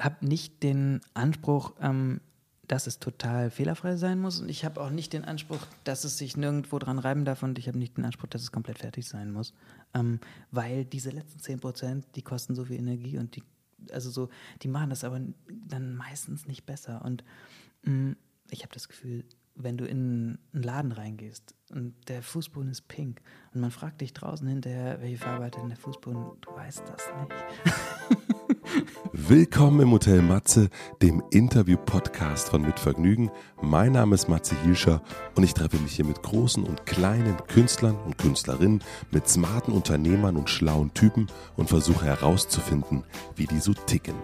habe nicht den Anspruch, ähm, dass es total fehlerfrei sein muss. Und ich habe auch nicht den Anspruch, dass es sich nirgendwo dran reiben darf. Und ich habe nicht den Anspruch, dass es komplett fertig sein muss. Ähm, weil diese letzten 10 Prozent, die kosten so viel Energie und die, also so, die machen das aber dann meistens nicht besser. Und mh, mm, ich habe das Gefühl, wenn du in einen Laden reingehst und der Fußboden ist pink und man fragt dich draußen hinterher, welche Farbe hat denn der Fußboden, du weißt das nicht. Willkommen im Hotel Matze, dem Interview-Podcast von Mitvergnügen. Mein Name ist Matze Hielscher und ich treffe mich hier mit großen und kleinen Künstlern und Künstlerinnen, mit smarten Unternehmern und schlauen Typen und versuche herauszufinden, wie die so ticken.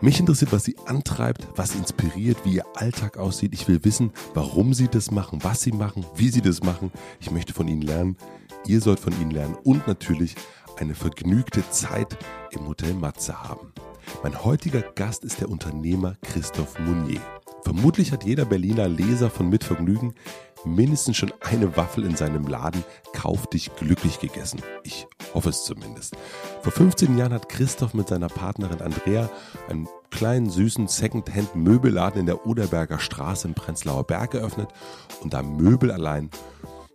Mich interessiert, was sie antreibt, was inspiriert, wie ihr Alltag aussieht. Ich will wissen, warum sie das machen, was sie machen, wie sie das machen. Ich möchte von ihnen lernen. Ihr sollt von ihnen lernen und natürlich eine vergnügte Zeit im Hotel Matze haben. Mein heutiger Gast ist der Unternehmer Christoph Mounier. Vermutlich hat jeder Berliner Leser von Mitvergnügen mindestens schon eine Waffel in seinem Laden Kauf dich glücklich gegessen. Ich hoffe es zumindest. Vor 15 Jahren hat Christoph mit seiner Partnerin Andrea einen kleinen süßen Secondhand-Möbelladen in der Oderberger Straße im Prenzlauer Berg geöffnet und da Möbel allein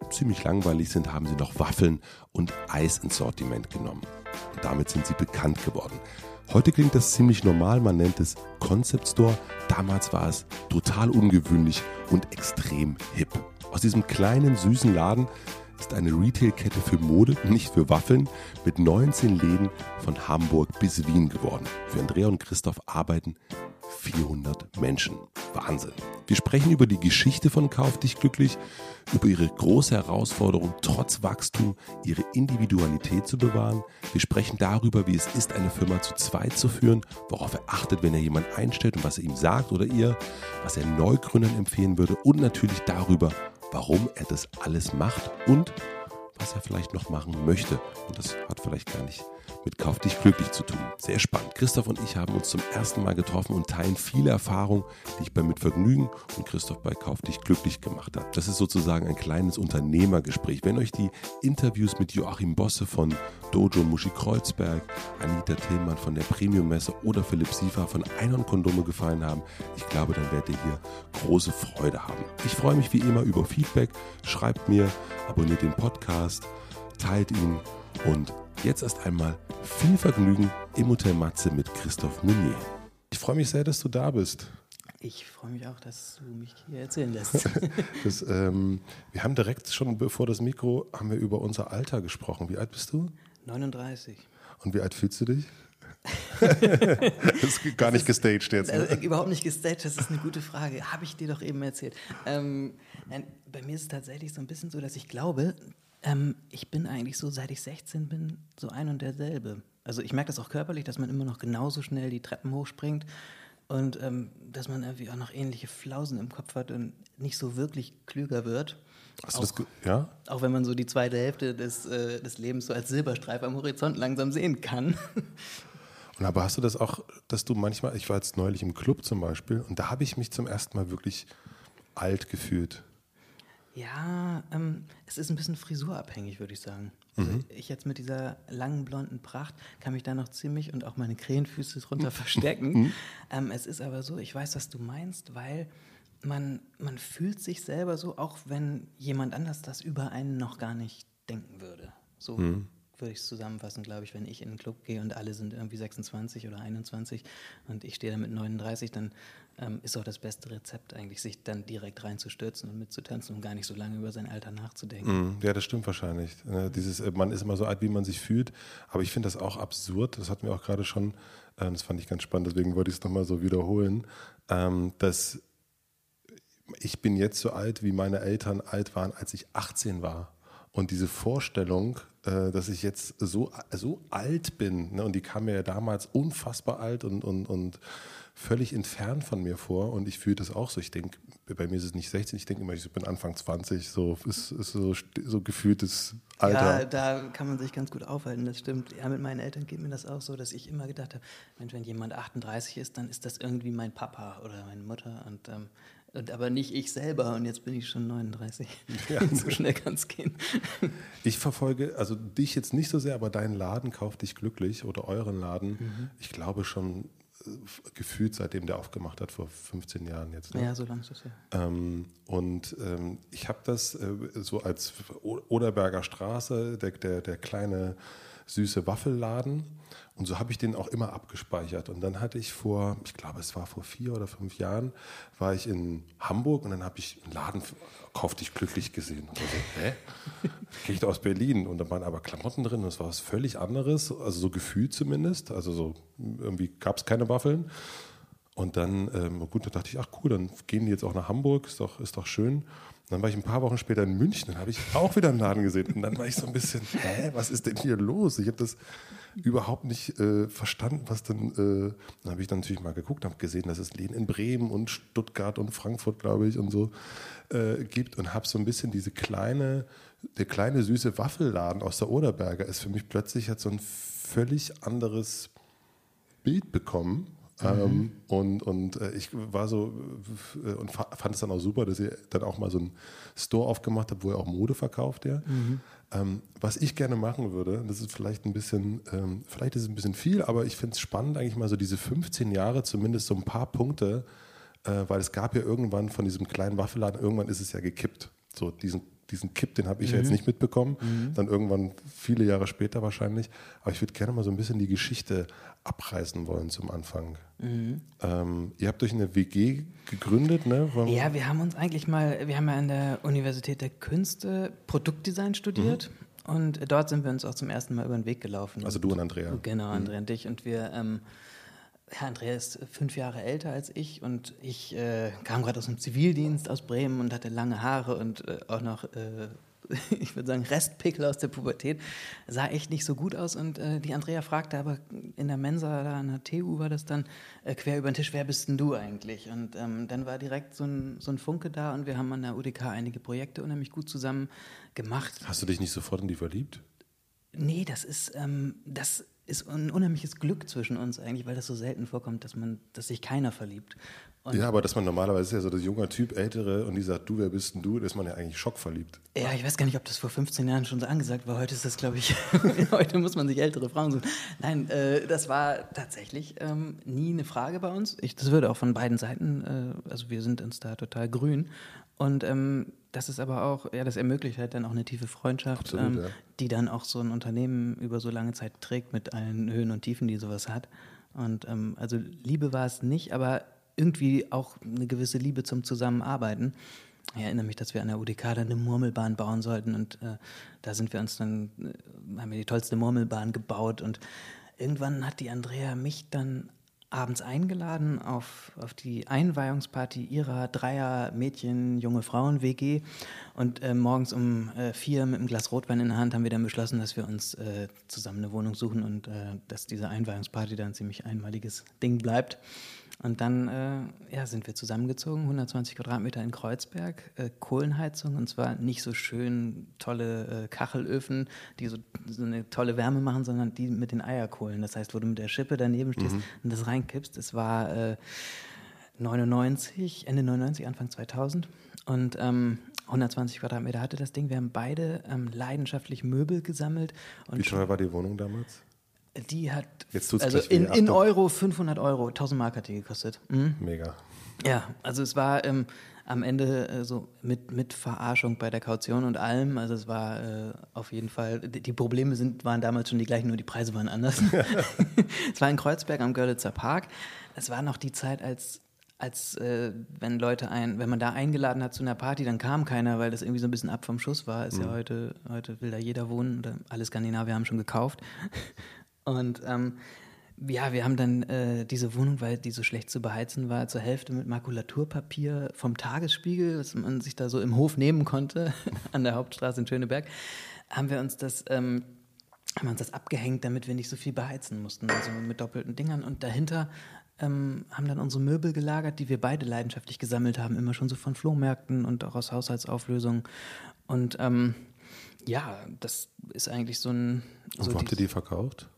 ziemlich langweilig sind, haben sie noch Waffeln und Eis ins Sortiment genommen. Und damit sind sie bekannt geworden. Heute klingt das ziemlich normal, man nennt es Concept Store. Damals war es total ungewöhnlich und extrem hip. Aus diesem kleinen, süßen Laden ist eine Retail-Kette für Mode, nicht für Waffeln, mit 19 Läden von Hamburg bis Wien geworden. Für Andrea und Christoph arbeiten 400 Menschen. Wahnsinn. Wir sprechen über die Geschichte von Kauf dich glücklich, über ihre große Herausforderung, trotz Wachstum ihre Individualität zu bewahren. Wir sprechen darüber, wie es ist, eine Firma zu zweit zu führen, worauf er achtet, wenn er jemanden einstellt und was er ihm sagt oder ihr, was er Neugründern empfehlen würde und natürlich darüber, warum er das alles macht und was er vielleicht noch machen möchte. Und das hat vielleicht gar nicht mit Kauf dich glücklich zu tun. Sehr spannend. Christoph und ich haben uns zum ersten Mal getroffen und teilen viele Erfahrungen, die ich bei Mitvergnügen und Christoph bei Kauf dich glücklich gemacht habe. Das ist sozusagen ein kleines Unternehmergespräch. Wenn euch die Interviews mit Joachim Bosse von Dojo Muschi Kreuzberg, Anita Tillmann von der Premium Messe oder Philipp Siefer von Einhorn Kondome gefallen haben, ich glaube, dann werdet ihr hier große Freude haben. Ich freue mich wie immer über Feedback. Schreibt mir, abonniert den Podcast, teilt ihn und Jetzt erst einmal viel Vergnügen im Hotel Matze mit Christoph Meunier. Ich freue mich sehr, dass du da bist. Ich freue mich auch, dass du mich hier erzählen lässt. das, ähm, wir haben direkt schon bevor das Mikro haben wir über unser Alter gesprochen. Wie alt bist du? 39. Und wie alt fühlst du dich? das ist gar nicht gestaged jetzt. Ne? Also, überhaupt nicht gestaged, das ist eine gute Frage. Habe ich dir doch eben erzählt. Ähm, nein, bei mir ist es tatsächlich so ein bisschen so, dass ich glaube, ähm, ich bin eigentlich so, seit ich 16 bin, so ein und derselbe. Also ich merke das auch körperlich, dass man immer noch genauso schnell die Treppen hochspringt und ähm, dass man irgendwie auch noch ähnliche Flausen im Kopf hat und nicht so wirklich klüger wird. Hast auch, das ja? auch wenn man so die zweite Hälfte des, äh, des Lebens so als Silberstreif am Horizont langsam sehen kann. Und aber hast du das auch, dass du manchmal, ich war jetzt neulich im Club zum Beispiel und da habe ich mich zum ersten Mal wirklich alt gefühlt. Ja, ähm, es ist ein bisschen frisurabhängig, würde ich sagen. Also mhm. Ich jetzt mit dieser langen blonden Pracht kann mich da noch ziemlich und auch meine Krähenfüße drunter verstecken. Mhm. Ähm, es ist aber so, ich weiß, was du meinst, weil man, man fühlt sich selber so, auch wenn jemand anders das über einen noch gar nicht denken würde. So. Mhm würde ich es zusammenfassen, glaube ich, wenn ich in den Club gehe und alle sind irgendwie 26 oder 21 und ich stehe da mit 39, dann ähm, ist auch das beste Rezept eigentlich, sich dann direkt reinzustürzen und mitzutanzen und gar nicht so lange über sein Alter nachzudenken. Mm, ja, das stimmt wahrscheinlich. Ne, dieses, äh, man ist immer so alt, wie man sich fühlt, aber ich finde das auch absurd, das hatten wir auch gerade schon, äh, das fand ich ganz spannend, deswegen wollte ich es nochmal so wiederholen, ähm, dass ich bin jetzt so alt, wie meine Eltern alt waren, als ich 18 war. Und diese Vorstellung, dass ich jetzt so, so alt bin, ne, und die kam mir ja damals unfassbar alt und, und, und völlig entfernt von mir vor. Und ich fühle das auch so. Ich denke, bei mir ist es nicht 16, ich denke immer, ich bin Anfang 20, so ist, ist so, so gefühltes Alter. Ja, da kann man sich ganz gut aufhalten, das stimmt. Ja, mit meinen Eltern geht mir das auch so, dass ich immer gedacht habe, Mensch, wenn jemand 38 ist, dann ist das irgendwie mein Papa oder meine Mutter. Und ähm, und aber nicht ich selber und jetzt bin ich schon 39. Ja. so schnell kann es gehen. Ich verfolge, also dich jetzt nicht so sehr, aber deinen Laden kauft dich glücklich oder euren Laden, mhm. ich glaube schon gefühlt seitdem der aufgemacht hat, vor 15 Jahren jetzt. Ne? Ja, so lange ist es ja. Ähm, und ähm, ich habe das äh, so als Oderberger Straße, der, der, der kleine süße Waffelladen. Und so habe ich den auch immer abgespeichert. Und dann hatte ich vor, ich glaube, es war vor vier oder fünf Jahren, war ich in Hamburg und dann habe ich einen Laden, kauf dich glücklich gesehen. Und so, hä? Gehe ich aus Berlin? Und da waren aber Klamotten drin und es war was völlig anderes, also so gefühlt zumindest. Also so, irgendwie gab es keine Waffeln. Und dann, ähm, gut, da dachte ich, ach cool, dann gehen die jetzt auch nach Hamburg, ist doch, ist doch schön. Dann war ich ein paar Wochen später in München, dann habe ich auch wieder einen Laden gesehen. Und dann war ich so ein bisschen, hä, was ist denn hier los? Ich habe das überhaupt nicht äh, verstanden, was denn. Äh, dann habe ich dann natürlich mal geguckt, habe gesehen, dass es Läden in Bremen und Stuttgart und Frankfurt, glaube ich, und so äh, gibt und habe so ein bisschen diese kleine, der kleine süße Waffelladen aus der Oderberger ist für mich plötzlich hat so ein völlig anderes Bild bekommen Mhm. Ähm, und und äh, ich war so äh, und fand es dann auch super, dass ihr dann auch mal so einen Store aufgemacht habt, wo ihr auch Mode verkauft, ja. Mhm. Ähm, was ich gerne machen würde, das ist vielleicht ein bisschen, ähm, vielleicht ist es ein bisschen viel, aber ich finde es spannend, eigentlich mal so diese 15 Jahre, zumindest so ein paar Punkte, äh, weil es gab ja irgendwann von diesem kleinen Waffelladen, irgendwann ist es ja gekippt. So diesen diesen Kipp, den habe ich mhm. ja jetzt mhm. nicht mitbekommen. Mhm. Dann irgendwann viele Jahre später wahrscheinlich. Aber ich würde gerne mal so ein bisschen die Geschichte abreißen wollen zum Anfang. Mhm. Ähm, ihr habt euch eine WG gegründet, ne? Warum? Ja, wir haben uns eigentlich mal, wir haben ja an der Universität der Künste Produktdesign studiert. Mhm. Und dort sind wir uns auch zum ersten Mal über den Weg gelaufen. Also du und Andrea. Genau, Andrea und dich. Und wir ähm, Herr Andrea ist fünf Jahre älter als ich und ich äh, kam gerade aus dem Zivildienst aus Bremen und hatte lange Haare und äh, auch noch, äh, ich würde sagen, Restpickel aus der Pubertät. Sah echt nicht so gut aus und äh, die Andrea fragte aber in der Mensa, da an der TU war das dann, äh, quer über den Tisch, wer bist denn du eigentlich? Und ähm, dann war direkt so ein, so ein Funke da und wir haben an der UDK einige Projekte unheimlich gut zusammen gemacht. Hast du dich nicht sofort in die verliebt? Nee, das ist, ähm, das ist ein unheimliches Glück zwischen uns eigentlich, weil das so selten vorkommt, dass man, dass sich keiner verliebt. Und ja, aber dass man normalerweise ist ja so das junge Typ, ältere und die sagt, du, wer bist denn du? Da ist man ja eigentlich schockverliebt. Ja, ich weiß gar nicht, ob das vor 15 Jahren schon so angesagt war. Heute ist das, glaube ich, heute muss man sich ältere Frauen suchen. Nein, äh, das war tatsächlich ähm, nie eine Frage bei uns. Ich, das würde auch von beiden Seiten, äh, also wir sind uns da total grün. Und ähm, das ist aber auch, ja, das ermöglicht halt dann auch eine tiefe Freundschaft, Absolut, ähm, ja. die dann auch so ein Unternehmen über so lange Zeit trägt mit allen Höhen und Tiefen, die sowas hat. Und ähm, also Liebe war es nicht, aber irgendwie auch eine gewisse Liebe zum Zusammenarbeiten. Ich erinnere mich, dass wir an der UDK dann eine Murmelbahn bauen sollten und äh, da sind wir uns dann, äh, haben wir die tollste Murmelbahn gebaut und irgendwann hat die Andrea mich dann abends eingeladen auf, auf die Einweihungsparty ihrer Dreier Mädchen, junge Frauen WG. Und äh, morgens um äh, vier mit einem Glas Rotwein in der Hand haben wir dann beschlossen, dass wir uns äh, zusammen eine Wohnung suchen und äh, dass diese Einweihungsparty dann ein ziemlich einmaliges Ding bleibt. Und dann äh, ja, sind wir zusammengezogen, 120 Quadratmeter in Kreuzberg, äh, Kohlenheizung und zwar nicht so schön tolle äh, Kachelöfen, die so, so, eine tolle Wärme machen, sondern die mit den Eierkohlen. Das heißt, wo du mit der Schippe daneben stehst mhm. und das reinkippst. Es war 99, äh, Ende 99, Anfang 2000 und ähm, 120 Quadratmeter hatte das Ding. Wir haben beide ähm, leidenschaftlich Möbel gesammelt. Wie teuer war die Wohnung damals? Die hat also in, in, Euro 500 Euro, 1000 Mark hat die gekostet. Mhm. Mega. Ja, also es war ähm, am Ende äh, so mit, mit Verarschung bei der Kaution und allem. Also es war äh, auf jeden Fall, die, die, Probleme sind, waren damals schon die gleichen, nur die Preise waren anders. es war in Kreuzberg am Görlitzer Park. Es war noch die Zeit, als als äh, wenn Leute ein, wenn man da eingeladen hat zu einer Party, dann kam keiner, weil das irgendwie so ein bisschen ab vom Schuss war. Ist mhm. ja heute, heute will da jeder wohnen oder alle Skandinavier haben schon gekauft. Und ähm, ja, wir haben dann äh, diese Wohnung, weil die so schlecht zu beheizen war, zur Hälfte mit Makulaturpapier vom Tagesspiegel, das man sich da so im Hof nehmen konnte, an der Hauptstraße in Schöneberg, haben wir uns das, ähm, haben wir uns das abgehängt, damit wir nicht so viel beheizen mussten, also mit doppelten Dingern. Und dahinter ähm, haben dann unsere Möbel gelagert, die wir beide leidenschaftlich gesammelt haben, immer schon so von Flohmärkten und auch aus Haushaltsauflösungen. Und ähm, ja, das ist eigentlich so ein. So und wo habt ihr die verkauft?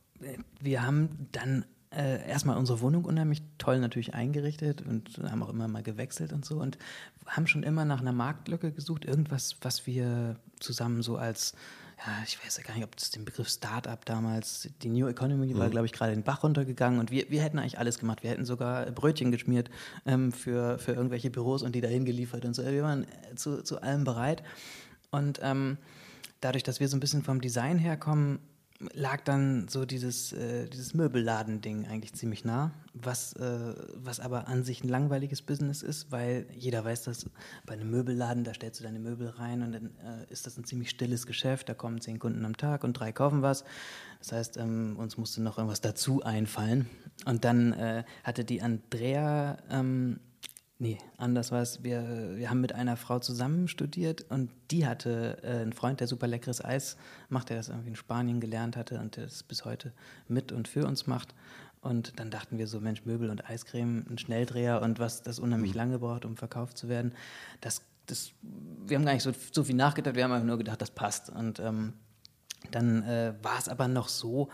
Wir haben dann äh, erstmal unsere Wohnung unheimlich toll natürlich eingerichtet und haben auch immer mal gewechselt und so und haben schon immer nach einer Marktlücke gesucht, irgendwas, was wir zusammen so als ja, ich weiß ja gar nicht, ob das den Begriff Startup damals, die New Economy war, glaube ich, gerade den Bach runtergegangen und wir, wir hätten eigentlich alles gemacht. Wir hätten sogar Brötchen geschmiert ähm, für, für irgendwelche Büros und die dahin geliefert und so. Wir waren zu, zu allem bereit. Und ähm, dadurch, dass wir so ein bisschen vom Design herkommen, lag dann so dieses, äh, dieses Möbelladen-Ding eigentlich ziemlich nah, was, äh, was aber an sich ein langweiliges Business ist, weil jeder weiß, dass bei einem Möbelladen, da stellst du deine Möbel rein und dann äh, ist das ein ziemlich stilles Geschäft, da kommen zehn Kunden am Tag und drei kaufen was. Das heißt, ähm, uns musste noch irgendwas dazu einfallen. Und dann äh, hatte die Andrea ähm, Nee, anders war es. Wir, wir haben mit einer Frau zusammen studiert und die hatte äh, einen Freund, der super leckeres Eis macht, der das irgendwie in Spanien gelernt hatte und der das bis heute mit und für uns macht. Und dann dachten wir so, Mensch, Möbel und Eiscreme, ein Schnelldreher und was das unheimlich mhm. lange braucht, um verkauft zu werden. Das, das, wir haben gar nicht so, so viel nachgedacht, wir haben einfach nur gedacht, das passt. Und ähm, dann äh, war es aber noch so,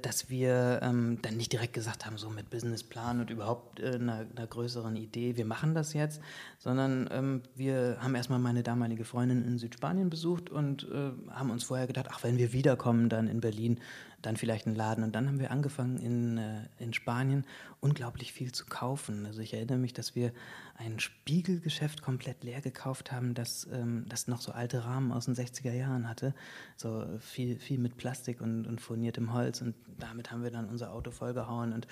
dass wir ähm, dann nicht direkt gesagt haben, so mit Businessplan und überhaupt äh, einer, einer, größeren Idee, wir machen das jetzt, sondern ähm, wir haben erstmal meine damalige Freundin in Südspanien besucht und äh, haben uns vorher gedacht, ach, wenn wir wiederkommen, dann in Berlin, dann vielleicht einen Laden. Und dann haben wir angefangen in, äh, in Spanien unglaublich viel zu kaufen. Also ich erinnere mich, dass wir ein Spiegelgeschäft komplett leer gekauft haben, das, ähm, das noch so alte Rahmen aus den 60er Jahren hatte. So viel, viel mit Plastik und, und furniertem Holz. Und damit haben wir dann unser Auto vollgehauen und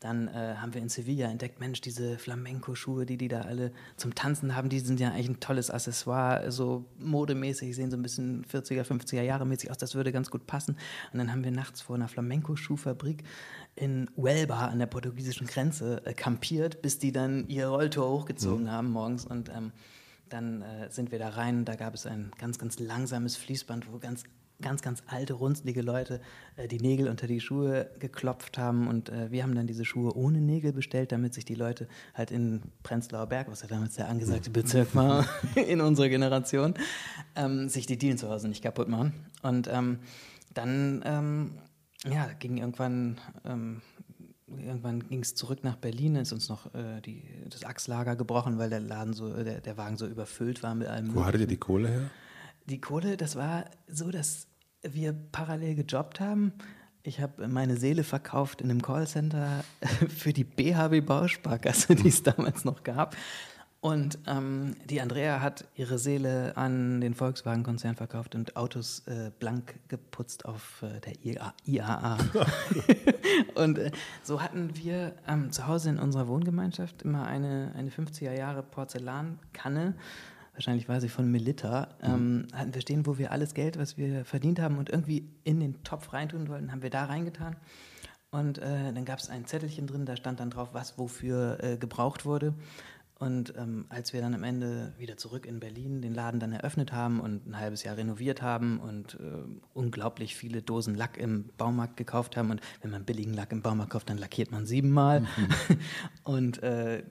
dann äh, haben wir in Sevilla entdeckt, Mensch, diese Flamenco-Schuhe, die die da alle zum Tanzen haben, die sind ja eigentlich ein tolles Accessoire, so modemäßig, sehen so ein bisschen 40er, 50er Jahre mäßig aus, das würde ganz gut passen. Und dann haben wir nachts vor einer Flamenco-Schuhfabrik in Huelva an der portugiesischen Grenze äh, kampiert, bis die dann ihr Rolltor hochgezogen mhm. haben morgens und ähm, dann äh, sind wir da rein. Da gab es ein ganz, ganz langsames Fließband, wo ganz ganz, ganz alte, runzlige Leute äh, die Nägel unter die Schuhe geklopft haben. Und äh, wir haben dann diese Schuhe ohne Nägel bestellt, damit sich die Leute halt in Prenzlauer Berg, was ja damals der angesagte Bezirk war in unserer Generation, ähm, sich die Dielen zu Hause nicht kaputt machen. Und ähm, dann ähm, ja, ging irgendwann ähm, irgendwann ging es zurück nach Berlin, ist uns noch äh, die, das Achslager gebrochen, weil der Laden so, der, der Wagen so überfüllt war mit allem. Wo hattet ihr die Kohle her? Die Kohle, das war so, dass wir parallel gejobbt haben. Ich habe meine Seele verkauft in einem Callcenter für die BHW Bausparkasse, die es damals noch gab. Und ähm, die Andrea hat ihre Seele an den Volkswagen-Konzern verkauft und Autos äh, blank geputzt auf äh, der IAA. und äh, so hatten wir ähm, zu Hause in unserer Wohngemeinschaft immer eine, eine 50er Jahre Porzellankanne wahrscheinlich war sie von Melita, ähm, mhm. hatten wir stehen, wo wir alles Geld, was wir verdient haben und irgendwie in den Topf reintun wollten, haben wir da reingetan. Und äh, dann gab es ein Zettelchen drin, da stand dann drauf, was wofür äh, gebraucht wurde. Und ähm, als wir dann am Ende wieder zurück in Berlin den Laden dann eröffnet haben und ein halbes Jahr renoviert haben und äh, unglaublich viele Dosen Lack im Baumarkt gekauft haben und wenn man billigen Lack im Baumarkt kauft, dann lackiert man siebenmal mhm. und äh,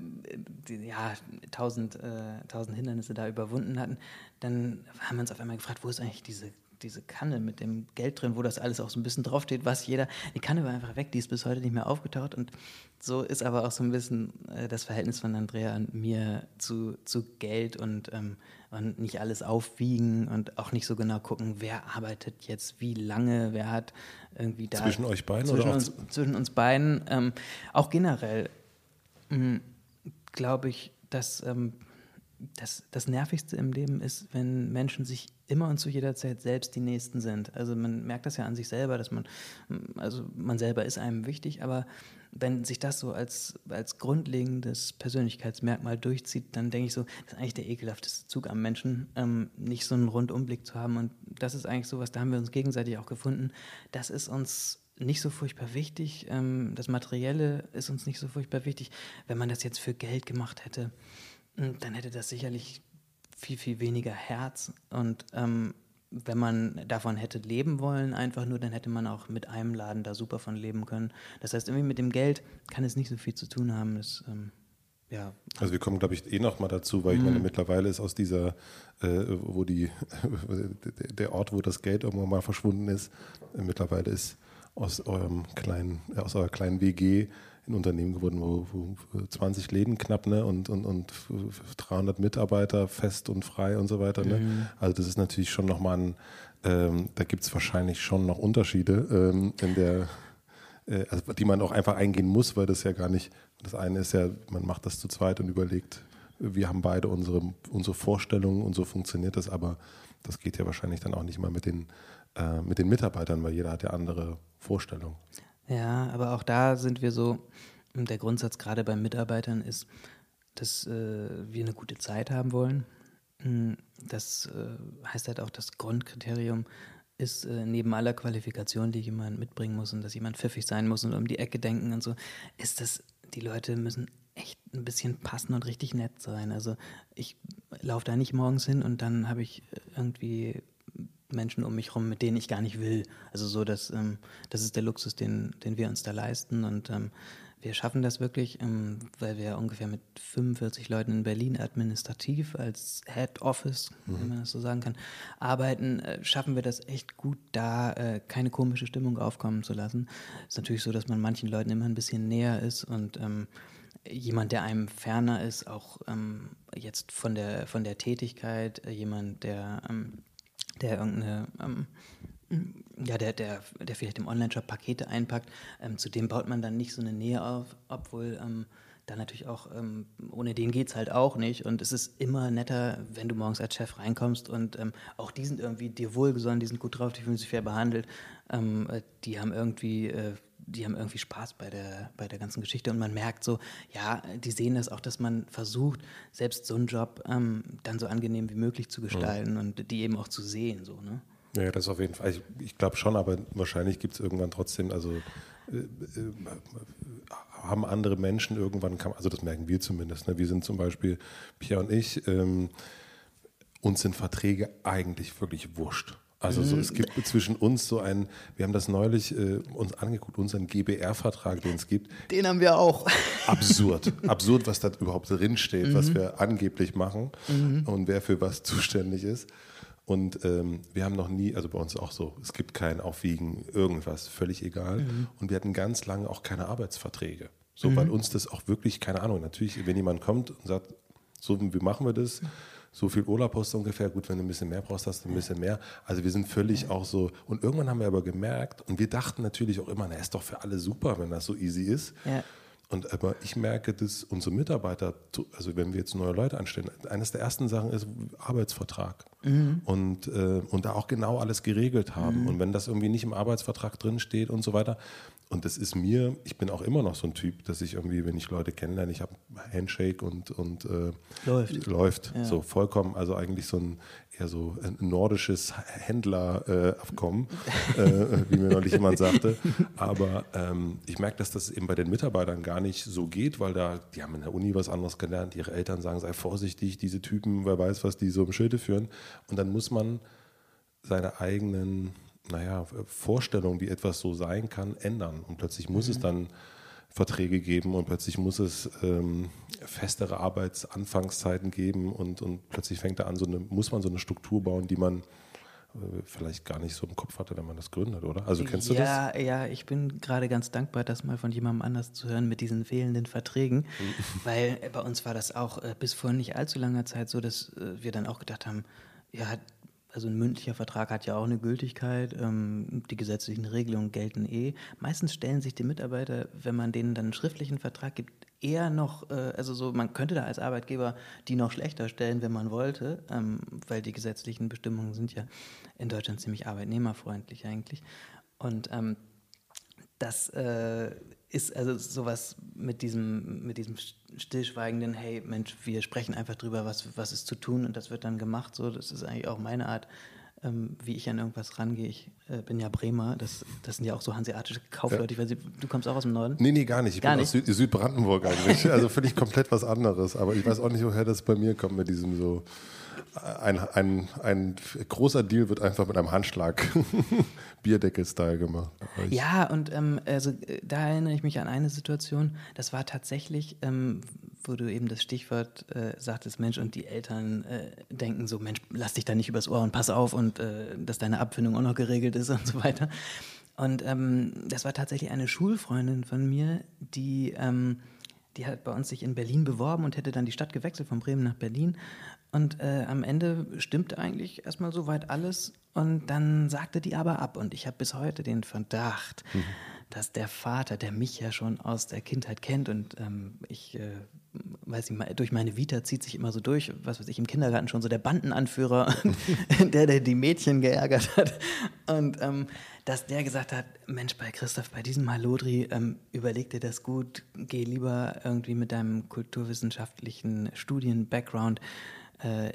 die, ja, tausend, äh, tausend Hindernisse da überwunden hatten, dann haben wir uns auf einmal gefragt, wo ist eigentlich diese diese Kanne mit dem Geld drin, wo das alles auch so ein bisschen draufsteht, was jeder. Die Kanne war einfach weg, die ist bis heute nicht mehr aufgetaucht. Und so ist aber auch so ein bisschen äh, das Verhältnis von Andrea und mir zu, zu Geld und, ähm, und nicht alles aufwiegen und auch nicht so genau gucken, wer arbeitet jetzt wie lange, wer hat irgendwie da. Zwischen euch beiden zwischen oder uns, zwischen uns beiden. Ähm, auch generell hm, glaube ich, dass. Ähm, das, das Nervigste im Leben ist, wenn Menschen sich immer und zu jeder Zeit selbst die Nächsten sind. Also man merkt das ja an sich selber, dass man, also man selber ist einem wichtig, aber wenn sich das so als, als grundlegendes Persönlichkeitsmerkmal durchzieht, dann denke ich so, das ist eigentlich der ekelhafteste Zug am Menschen, ähm, nicht so einen Rundumblick zu haben. Und das ist eigentlich so was, da haben wir uns gegenseitig auch gefunden. Das ist uns nicht so furchtbar wichtig. Ähm, das Materielle ist uns nicht so furchtbar wichtig. Wenn man das jetzt für Geld gemacht hätte, dann hätte das sicherlich viel, viel weniger Herz. Und ähm, wenn man davon hätte leben wollen, einfach nur, dann hätte man auch mit einem Laden da super von leben können. Das heißt, irgendwie mit dem Geld kann es nicht so viel zu tun haben. Das, ähm, ja. Also wir kommen, glaube ich, eh noch mal dazu, weil ich meine, mhm. mittlerweile ist aus dieser, äh, wo die, der Ort, wo das Geld irgendwann mal verschwunden ist, äh, mittlerweile ist aus eurem kleinen, aus eurer kleinen WG in Unternehmen geworden, wo, wo 20 Läden knapp ne? und, und, und 300 Mitarbeiter fest und frei und so weiter. Ne? Mhm. Also das ist natürlich schon nochmal ein, ähm, da gibt es wahrscheinlich schon noch Unterschiede ähm, in der, äh, also die man auch einfach eingehen muss, weil das ja gar nicht, das eine ist ja, man macht das zu zweit und überlegt, wir haben beide unsere, unsere Vorstellungen und so funktioniert das, aber das geht ja wahrscheinlich dann auch nicht mal mit den, äh, mit den Mitarbeitern, weil jeder hat ja andere Vorstellungen. Ja, aber auch da sind wir so, der Grundsatz gerade bei Mitarbeitern ist, dass äh, wir eine gute Zeit haben wollen. Hm, das äh, heißt halt auch, das Grundkriterium ist äh, neben aller Qualifikation, die jemand mitbringen muss und dass jemand pfiffig sein muss und um die Ecke denken und so, ist das, die Leute müssen echt ein bisschen passen und richtig nett sein. Also ich laufe da nicht morgens hin und dann habe ich irgendwie Menschen um mich rum, mit denen ich gar nicht will. Also so, dass ähm, das ist der Luxus, den, den wir uns da leisten und ähm, wir schaffen das wirklich, ähm, weil wir ungefähr mit 45 Leuten in Berlin administrativ als Head Office, mhm. wenn man das so sagen kann, arbeiten, äh, schaffen wir das echt gut, da äh, keine komische Stimmung aufkommen zu lassen. Es ist natürlich so, dass man manchen Leuten immer ein bisschen näher ist und ähm, jemand, der einem ferner ist, auch ähm, jetzt von der, von der Tätigkeit, äh, jemand, der, ähm, der irgendeine, ähm, ja, der, der, der vielleicht im Online-Shop Pakete einpackt, ähm, zu dem baut man dann nicht so eine Nähe auf, obwohl ähm, dann natürlich auch, ähm, ohne den geht es halt auch nicht. Und es ist immer netter, wenn du morgens als Chef reinkommst und ähm, auch die sind irgendwie dir wohlgesonnen, die sind gut drauf, die fühlen sich fair behandelt. Ähm, äh, die haben irgendwie äh, die haben irgendwie Spaß bei der, bei der ganzen Geschichte und man merkt so, ja, die sehen das auch, dass man versucht, selbst so einen Job ähm, dann so angenehm wie möglich zu gestalten mhm. und die eben auch zu sehen. So, ne? Ja, das auf jeden Fall. Ich, ich glaube schon, aber wahrscheinlich gibt es irgendwann trotzdem, also äh, äh, haben andere Menschen irgendwann, also das merken wir zumindest, ne? wir sind zum Beispiel, Pia und ich, ähm, uns sind Verträge eigentlich wirklich wurscht. Also so, es gibt zwischen uns so ein, wir haben das neulich äh, uns angeguckt, unseren GBR-Vertrag, den es gibt. Den haben wir auch. Absurd. Absurd, was da überhaupt drinsteht, mhm. was wir angeblich machen mhm. und wer für was zuständig ist. Und ähm, wir haben noch nie, also bei uns auch so, es gibt kein Aufwiegen, irgendwas, völlig egal. Mhm. Und wir hatten ganz lange auch keine Arbeitsverträge. So, weil mhm. uns das auch wirklich, keine Ahnung, natürlich, wenn jemand kommt und sagt, so wie machen wir das, so viel Urlaub hast du ungefähr. Gut, wenn du ein bisschen mehr brauchst, hast du ein bisschen mehr. Also wir sind völlig auch so. Und irgendwann haben wir aber gemerkt, und wir dachten natürlich auch immer, na, ist doch für alle super, wenn das so easy ist. Ja. Und aber ich merke, dass unsere Mitarbeiter, also wenn wir jetzt neue Leute anstellen, eines der ersten Sachen ist Arbeitsvertrag. Mhm. Und, äh, und da auch genau alles geregelt haben. Mhm. Und wenn das irgendwie nicht im Arbeitsvertrag drin steht und so weiter, und das ist mir, ich bin auch immer noch so ein Typ, dass ich irgendwie, wenn ich Leute kennenlerne, ich habe Handshake und, und äh, läuft. läuft. Ja. So vollkommen, also eigentlich so ein eher so ein nordisches Händlerabkommen, äh, äh, wie mir neulich jemand sagte. Aber ähm, ich merke, dass das eben bei den Mitarbeitern gar nicht so geht, weil da, die haben in der Uni was anderes gelernt, ihre Eltern sagen, sei vorsichtig, diese Typen, wer weiß, was die so im Schilde führen. Und dann muss man seine eigenen naja, Vorstellungen, wie etwas so sein kann, ändern. Und plötzlich muss mhm. es dann Verträge geben und plötzlich muss es ähm, festere Arbeitsanfangszeiten geben und, und plötzlich fängt da an, so eine, muss man so eine Struktur bauen, die man äh, vielleicht gar nicht so im Kopf hatte, wenn man das gründet, oder? Also kennst du ja, das? Ja, ja, ich bin gerade ganz dankbar, das mal von jemandem anders zu hören mit diesen fehlenden Verträgen, weil bei uns war das auch äh, bis vor nicht allzu langer Zeit so, dass äh, wir dann auch gedacht haben, ja, also ein mündlicher Vertrag hat ja auch eine Gültigkeit. Ähm, die gesetzlichen Regelungen gelten eh. Meistens stellen sich die Mitarbeiter, wenn man denen dann einen schriftlichen Vertrag gibt, eher noch, äh, also so, man könnte da als Arbeitgeber die noch schlechter stellen, wenn man wollte, ähm, weil die gesetzlichen Bestimmungen sind ja in Deutschland ziemlich arbeitnehmerfreundlich eigentlich. Und ähm, das äh, ist also sowas mit diesem, mit diesem stillschweigenden, hey Mensch, wir sprechen einfach drüber, was, was ist zu tun und das wird dann gemacht. So, das ist eigentlich auch meine Art, ähm, wie ich an irgendwas rangehe. Ich äh, bin ja Bremer, das, das sind ja auch so hanseatische Kaufleute. Ja. Weiß, du kommst auch aus dem Norden? Nee, nee, gar nicht. Ich gar bin nicht? aus Süd Südbrandenburg eigentlich. also völlig komplett was anderes. Aber ich weiß auch nicht, woher das bei mir kommt mit diesem so ein, ein, ein großer Deal wird einfach mit einem Handschlag Bierdeckel-Style gemacht. Ja, und ähm, also äh, da erinnere ich mich an eine Situation, das war tatsächlich, ähm, wo du eben das Stichwort äh, sagtest, Mensch, und die Eltern äh, denken so, Mensch, lass dich da nicht übers Ohr und pass auf und äh, dass deine Abfindung auch noch geregelt ist und so weiter. Und ähm, das war tatsächlich eine Schulfreundin von mir, die, ähm, die hat bei uns sich in Berlin beworben und hätte dann die Stadt gewechselt von Bremen nach Berlin. Und äh, am Ende stimmte eigentlich erstmal soweit alles. Und dann sagte die aber ab. Und ich habe bis heute den Verdacht, mhm. dass der Vater, der mich ja schon aus der Kindheit kennt und ähm, ich äh, weiß nicht, durch meine Vita zieht sich immer so durch, was weiß ich, im Kindergarten schon so der Bandenanführer, der, der die Mädchen geärgert hat. Und ähm, dass der gesagt hat, Mensch, bei Christoph, bei diesem Malodri, ähm, überleg dir das gut, geh lieber irgendwie mit deinem kulturwissenschaftlichen Studien-Background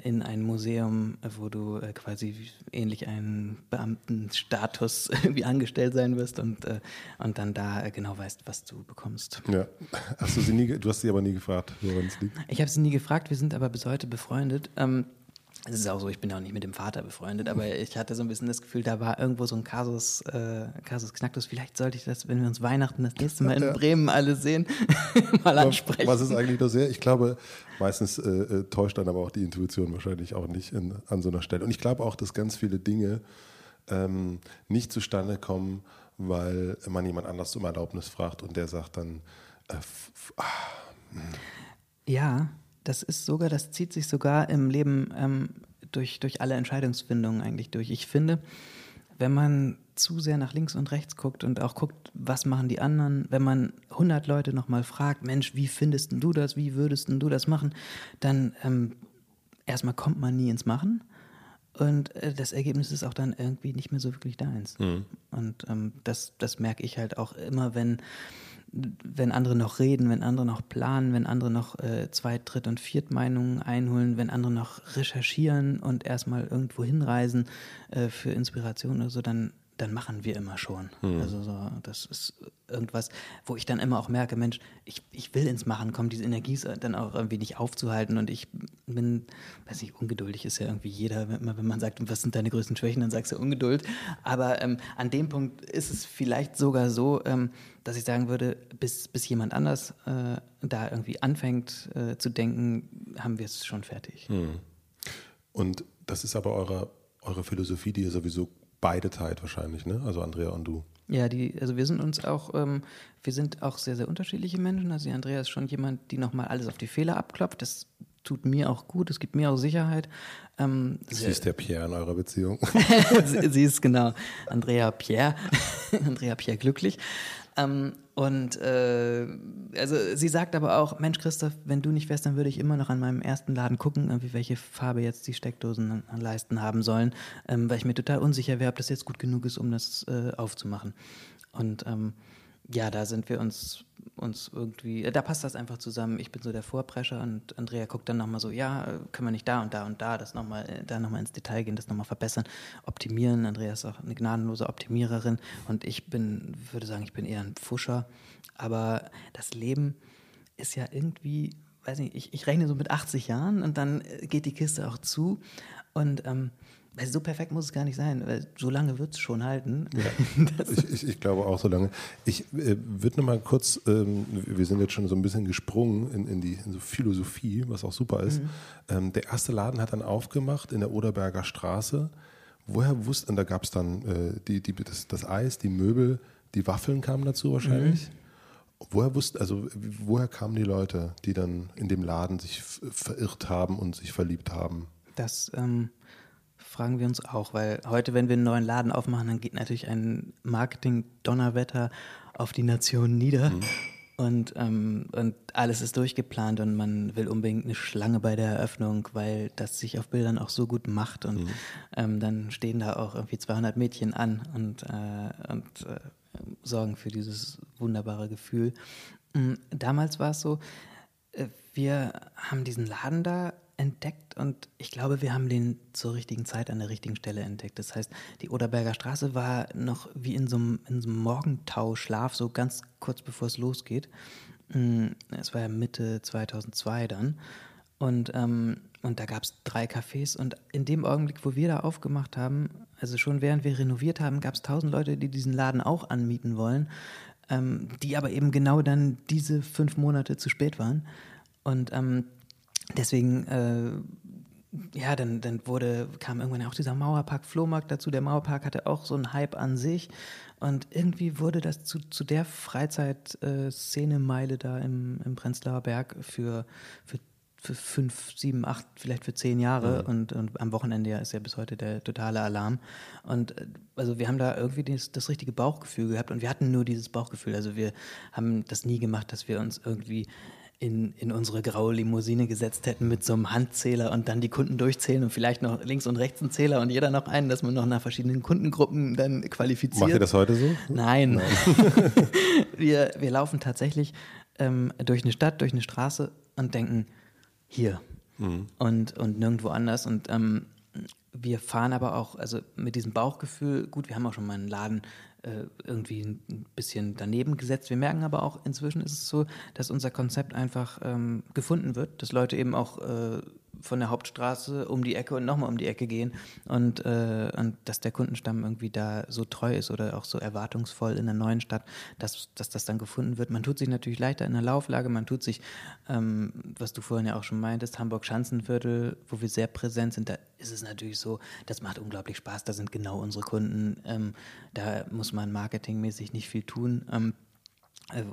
in ein Museum, wo du äh, quasi ähnlich einen Beamtenstatus irgendwie angestellt sein wirst und, äh, und dann da äh, genau weißt, was du bekommst. Ja. Hast du sie nie, du hast sie aber nie gefragt, woran es liegt? Ich habe sie nie gefragt, wir sind aber bis heute befreundet. Ähm, es ist auch so, ich bin auch nicht mit dem Vater befreundet, aber ich hatte so ein bisschen das Gefühl, da war irgendwo so ein Kasus, äh, Kasus Knacktus. Vielleicht sollte ich das, wenn wir uns Weihnachten das nächste Mal in ja. Bremen alle sehen, mal ansprechen. Was ist eigentlich das sehr? Ich glaube, meistens äh, äh, täuscht dann aber auch die Intuition wahrscheinlich auch nicht in, an so einer Stelle. Und ich glaube auch, dass ganz viele Dinge ähm, nicht zustande kommen, weil man jemand anders um Erlaubnis fragt und der sagt dann, äh, ah, hm. ja, das ist sogar, das zieht sich sogar im Leben ähm, durch, durch alle Entscheidungsfindungen eigentlich durch. Ich finde, wenn man zu sehr nach links und rechts guckt und auch guckt, was machen die anderen, wenn man 100 Leute nochmal fragt, Mensch, wie findest du das, wie würdest du das machen, dann ähm, erstmal kommt man nie ins Machen und äh, das Ergebnis ist auch dann irgendwie nicht mehr so wirklich deins. Mhm. Und ähm, das, das merke ich halt auch immer, wenn wenn andere noch reden, wenn andere noch planen, wenn andere noch äh, Zweit-, Dritt- und Viertmeinungen einholen, wenn andere noch recherchieren und erstmal irgendwo hinreisen äh, für Inspiration oder so, dann dann machen wir immer schon. Mhm. Also so, das ist irgendwas, wo ich dann immer auch merke, Mensch, ich, ich will ins Machen kommen, diese Energie ist dann auch irgendwie nicht aufzuhalten und ich bin, weiß nicht, ungeduldig ist ja irgendwie jeder, wenn man, wenn man sagt, was sind deine größten Schwächen, dann sagst du Ungeduld. Aber ähm, an dem Punkt ist es vielleicht sogar so, ähm, dass ich sagen würde, bis, bis jemand anders äh, da irgendwie anfängt äh, zu denken, haben wir es schon fertig. Mhm. Und das ist aber eure, eure Philosophie, die ihr sowieso beide teilt wahrscheinlich, ne? Also Andrea und du. Ja, die, also wir sind uns auch, ähm, wir sind auch sehr, sehr unterschiedliche Menschen. Also die Andrea ist schon jemand, die nochmal alles auf die Fehler abklopft. Das tut mir auch gut, es gibt mir auch Sicherheit. Ähm, sie ist der Pierre in eurer Beziehung. sie, sie, ist genau Andrea Pierre, Andrea Pierre glücklich. Ähm, und äh, also sie sagt aber auch, Mensch Christoph, wenn du nicht wärst, dann würde ich immer noch an meinem ersten Laden gucken, irgendwie welche Farbe jetzt die Steckdosen an Leisten haben sollen, ähm, weil ich mir total unsicher wäre, ob das jetzt gut genug ist, um das äh, aufzumachen. Und ähm, ja, da sind wir uns, uns irgendwie, da passt das einfach zusammen. Ich bin so der Vorprescher und Andrea guckt dann nochmal so, ja, können wir nicht da und da und da das nochmal, äh, da nochmal ins Detail gehen, das nochmal verbessern, optimieren. Andrea ist auch eine gnadenlose Optimiererin und ich bin, würde sagen, ich bin eher ein Pfuscher. Aber das Leben ist ja irgendwie, weiß nicht, ich, ich rechne so mit 80 Jahren und dann äh, geht die Kiste auch zu und ähm, also so perfekt muss es gar nicht sein, weil so lange wird es schon halten. Ja, ich, ich, ich, glaube auch so lange. Ich äh, würde noch mal kurz, ähm, wir sind jetzt schon so ein bisschen gesprungen in, in die in so Philosophie, was auch super ist. Mhm. Ähm, der erste Laden hat dann aufgemacht in der Oderberger Straße. Woher wusste, und da gab es dann äh, die, die, das, das, Eis, die Möbel, die Waffeln kamen dazu wahrscheinlich. Mhm. Woher wussten, also woher kamen die Leute, die dann in dem Laden sich verirrt haben und sich verliebt haben? Das ähm fragen wir uns auch, weil heute, wenn wir einen neuen Laden aufmachen, dann geht natürlich ein Marketing-Donnerwetter auf die Nation nieder. Mhm. Und, ähm, und alles ist durchgeplant und man will unbedingt eine Schlange bei der Eröffnung, weil das sich auf Bildern auch so gut macht. Und mhm. ähm, dann stehen da auch irgendwie 200 Mädchen an und, äh, und äh, sorgen für dieses wunderbare Gefühl. Mm, damals war es so, äh, wir haben diesen Laden da entdeckt und ich glaube, wir haben den zur richtigen Zeit an der richtigen Stelle entdeckt. Das heißt, die Oderberger Straße war noch wie in so einem, in so einem Morgentau-Schlaf, so ganz kurz bevor es losgeht. Mm, es war ja Mitte 2002 dann. Und, ähm, und da gab es drei Cafés und in dem Augenblick, wo wir da aufgemacht haben, also schon während wir renoviert haben, gab es tausend Leute, die diesen Laden auch anmieten wollen, ähm, die aber eben genau dann diese fünf Monate zu spät waren. Und ähm, deswegen äh, ja, dann, dann wurde, kam irgendwann auch dieser Mauerpark Flohmarkt dazu. Der Mauerpark hatte auch so einen Hype an sich. Und irgendwie wurde das zu, zu der Freizeit-Szene-Meile da im, im Prenzlauer Berg für, für, für fünf, sieben, acht, vielleicht für zehn Jahre. Mhm. Und, und am Wochenende ist ja bis heute der totale Alarm. Und äh, also wir haben da irgendwie das, das richtige Bauchgefühl gehabt. Und wir hatten nur dieses Bauchgefühl. Also wir haben das nie gemacht, dass wir uns irgendwie in, in unsere graue Limousine gesetzt hätten mit so einem Handzähler und dann die Kunden durchzählen und vielleicht noch links und rechts einen Zähler und jeder noch einen, dass man noch nach verschiedenen Kundengruppen dann qualifiziert. Macht ihr das heute so? Nein. Nein. wir, wir laufen tatsächlich ähm, durch eine Stadt, durch eine Straße und denken, hier mhm. und, und nirgendwo anders. Und ähm, wir fahren aber auch, also mit diesem Bauchgefühl, gut, wir haben auch schon mal einen Laden äh, irgendwie ein bisschen daneben gesetzt. Wir merken aber auch, inzwischen ist es so, dass unser Konzept einfach ähm, gefunden wird, dass Leute eben auch äh, von der Hauptstraße um die Ecke und nochmal um die Ecke gehen und, äh, und dass der Kundenstamm irgendwie da so treu ist oder auch so erwartungsvoll in der neuen Stadt, dass, dass das dann gefunden wird. Man tut sich natürlich leichter in der Lauflage, man tut sich, ähm, was du vorhin ja auch schon meintest, Hamburg-Schanzenviertel, wo wir sehr präsent sind, da ist es natürlich so, das macht unglaublich Spaß, da sind genau unsere Kunden, ähm, da muss man marketingmäßig nicht viel tun. Ähm, äh,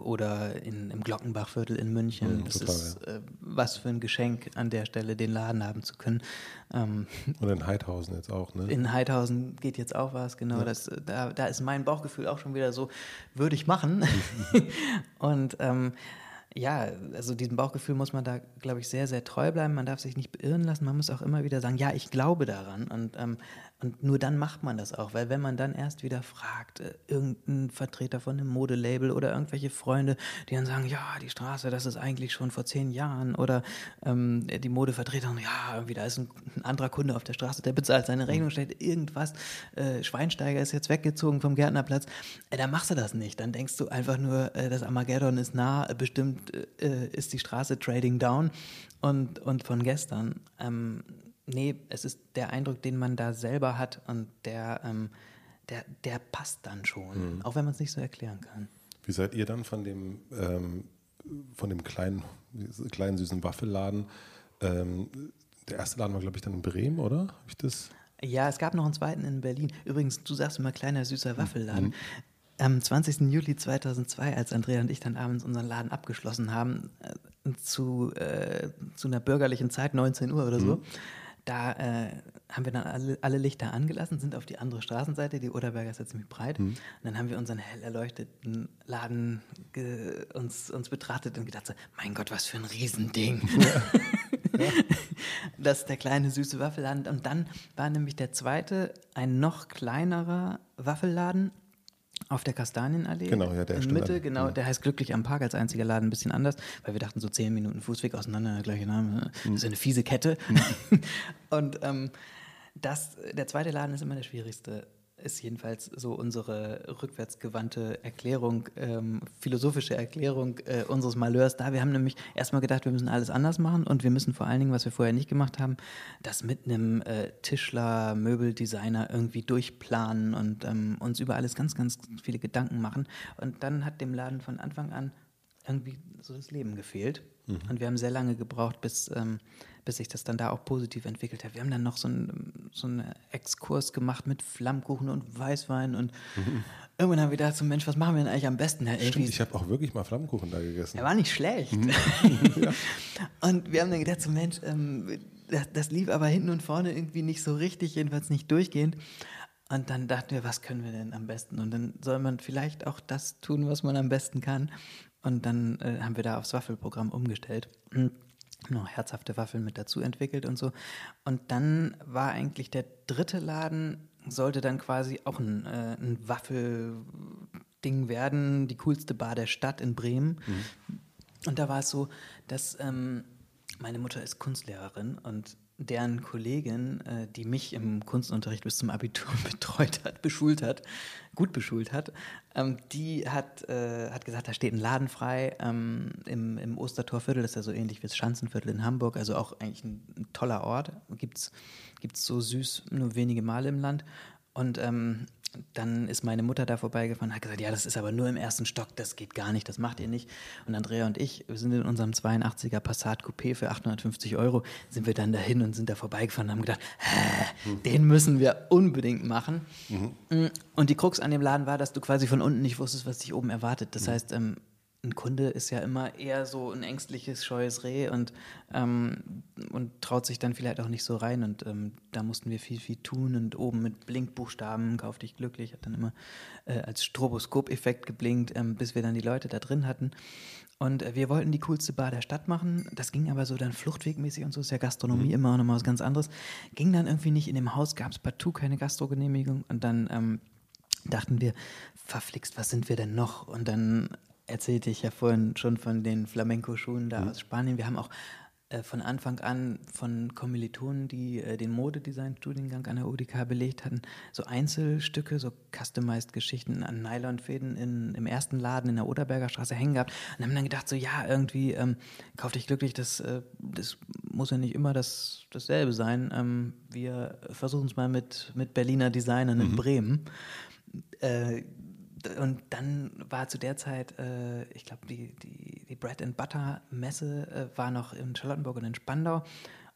oder in, im Glockenbachviertel in München. Mhm, das total, ist ja. äh, was für ein Geschenk an der Stelle, den Laden haben zu können. Ähm, und in Heidhausen jetzt auch, ne? In Heidhausen geht jetzt auch was, genau. Ja. Das, da, da ist mein Bauchgefühl auch schon wieder so, würde ich machen. und ähm, ja, also diesem Bauchgefühl muss man da, glaube ich, sehr, sehr treu bleiben. Man darf sich nicht beirren lassen. Man muss auch immer wieder sagen, ja, ich glaube daran. Und ähm, und nur dann macht man das auch, weil wenn man dann erst wieder fragt, äh, irgendein Vertreter von einem Modelabel oder irgendwelche Freunde, die dann sagen, ja, die Straße, das ist eigentlich schon vor zehn Jahren oder ähm, die Modevertreter, ja, irgendwie da ist ein, ein, anderer Kunde auf der Straße, der bezahlt seine Rechnung, stellt irgendwas, äh, Schweinsteiger ist jetzt weggezogen vom Gärtnerplatz, äh, dann machst du das nicht, dann denkst du einfach nur, äh, das Armageddon ist nah, bestimmt äh, ist die Straße trading down. Und, und von gestern. Ähm, nee, es ist der Eindruck, den man da selber hat und der, ähm, der, der passt dann schon, mhm. auch wenn man es nicht so erklären kann. Wie seid ihr dann von dem, ähm, von dem kleinen, kleinen süßen Waffelladen? Ähm, der erste Laden war, glaube ich, dann in Bremen, oder? Habe ich das? Ja, es gab noch einen zweiten in Berlin. Übrigens, du sagst immer kleiner süßer mhm. Waffelladen. Mhm. Am 20. Juli 2002, als Andrea und ich dann abends unseren Laden abgeschlossen haben, äh, zu, äh, zu einer bürgerlichen Zeit, 19 Uhr oder so, mhm da äh, haben wir dann alle, alle, Lichter angelassen, sind auf die andere Straßenseite, die Oderberger ist ja ziemlich breit. Mhm. Und dann haben wir unseren hell erleuchteten Laden uns, uns betrachtet und gedacht so, mein Gott, was für ein Riesending. Ja. Das ist der kleine süße Waffelladen. Und dann war nämlich der zweite ein noch kleinerer Waffelladen auf der Kastanienallee. Genau, ja, der In Mitte, dann, genau. Ja. Der heißt Glücklich am Park als einziger Laden, ein bisschen anders, weil wir dachten, so zehn Minuten Fußweg auseinander, der gleiche Name. Ne? Das ist eine fiese Kette. Mhm. Und ähm, das, der zweite Laden ist immer der schwierigste ist jedenfalls so unsere rückwärtsgewandte Erklärung, ähm, philosophische Erklärung äh, unseres Malheurs da. Wir haben nämlich erstmal gedacht, wir müssen alles anders machen und wir müssen vor allen Dingen, was wir vorher nicht gemacht haben, das mit einem äh, Tischler, Möbeldesigner irgendwie durchplanen und ähm, uns über alles ganz, ganz viele Gedanken machen. Und dann hat dem Laden von Anfang an irgendwie so das Leben gefehlt. Mhm. Und wir haben sehr lange gebraucht, bis, ähm, bis sich das dann da auch positiv entwickelt hat. Wir haben dann noch so, ein, so einen Exkurs gemacht mit Flammkuchen und Weißwein und mhm. irgendwann haben wir gedacht, so Mensch, was machen wir denn eigentlich am besten? Herr Stimmt, ich habe auch wirklich mal Flammkuchen da gegessen. Er war nicht schlecht. Mhm. ja. Und wir haben dann gedacht, so Mensch, ähm, das, das lief aber hinten und vorne irgendwie nicht so richtig, jedenfalls nicht durchgehend. Und dann dachten wir, was können wir denn am besten? Und dann soll man vielleicht auch das tun, was man am besten kann. Und dann äh, haben wir da aufs Waffelprogramm umgestellt. Noch herzhafte Waffeln mit dazu entwickelt und so. Und dann war eigentlich der dritte Laden, sollte dann quasi auch ein, äh, ein Waffelding werden, die coolste Bar der Stadt in Bremen. Mhm. Und da war es so, dass ähm, meine Mutter ist Kunstlehrerin und deren Kollegin, äh, die mich im Kunstunterricht bis zum Abitur betreut hat, beschult hat, gut beschult hat, ähm, die hat, äh, hat gesagt, da steht ein Laden frei ähm, im, im Ostertorviertel, das ist ja so ähnlich wie das Schanzenviertel in Hamburg, also auch eigentlich ein, toller Ort, gibt es so süß nur wenige Male im Land. Und ähm, dann ist meine Mutter da vorbeigefahren und hat gesagt, ja, das ist aber nur im ersten Stock, das geht gar nicht, das macht ihr nicht. Und Andrea und ich, wir sind in unserem 82er Passat Coupé für 850 Euro, sind wir dann dahin und sind da vorbeigefahren und haben gedacht, mhm. den müssen wir unbedingt machen. Mhm. Und die Krux an dem Laden war, dass du quasi von unten nicht wusstest, was dich oben erwartet. Das mhm. heißt, ähm, ein Kunde ist ja immer eher so ein ängstliches, scheues Reh und, ähm, und traut sich dann vielleicht auch nicht so rein. Und ähm, da mussten wir viel, viel tun und oben mit Blinkbuchstaben, kauf dich glücklich, hat dann immer äh, als Stroboskop-Effekt geblinkt, ähm, bis wir dann die Leute da drin hatten. Und äh, wir wollten die coolste Bar der Stadt machen. Das ging aber so dann fluchtwegmäßig und so ist ja Gastronomie mhm. immer noch mal was ganz anderes. Ging dann irgendwie nicht. In dem Haus gab es partout keine Gastrogenehmigung und dann ähm, dachten wir, verflixt, was sind wir denn noch? Und dann erzählte ich ja vorhin schon von den Flamenco-Schuhen da mhm. aus Spanien. Wir haben auch äh, von Anfang an von Kommilitonen, die äh, den Modedesign-Studiengang an der UDK belegt hatten, so Einzelstücke, so customized Geschichten an Nylonfäden in, im ersten Laden in der Oderberger Straße hängen gehabt und haben dann gedacht, so ja, irgendwie ähm, kauf dich glücklich, das, äh, das muss ja nicht immer das, dasselbe sein. Ähm, wir versuchen es mal mit, mit Berliner Designern in mhm. Bremen. Und dann war zu der Zeit, äh, ich glaube, die, die, die Bread and Butter Messe äh, war noch in Charlottenburg und in Spandau.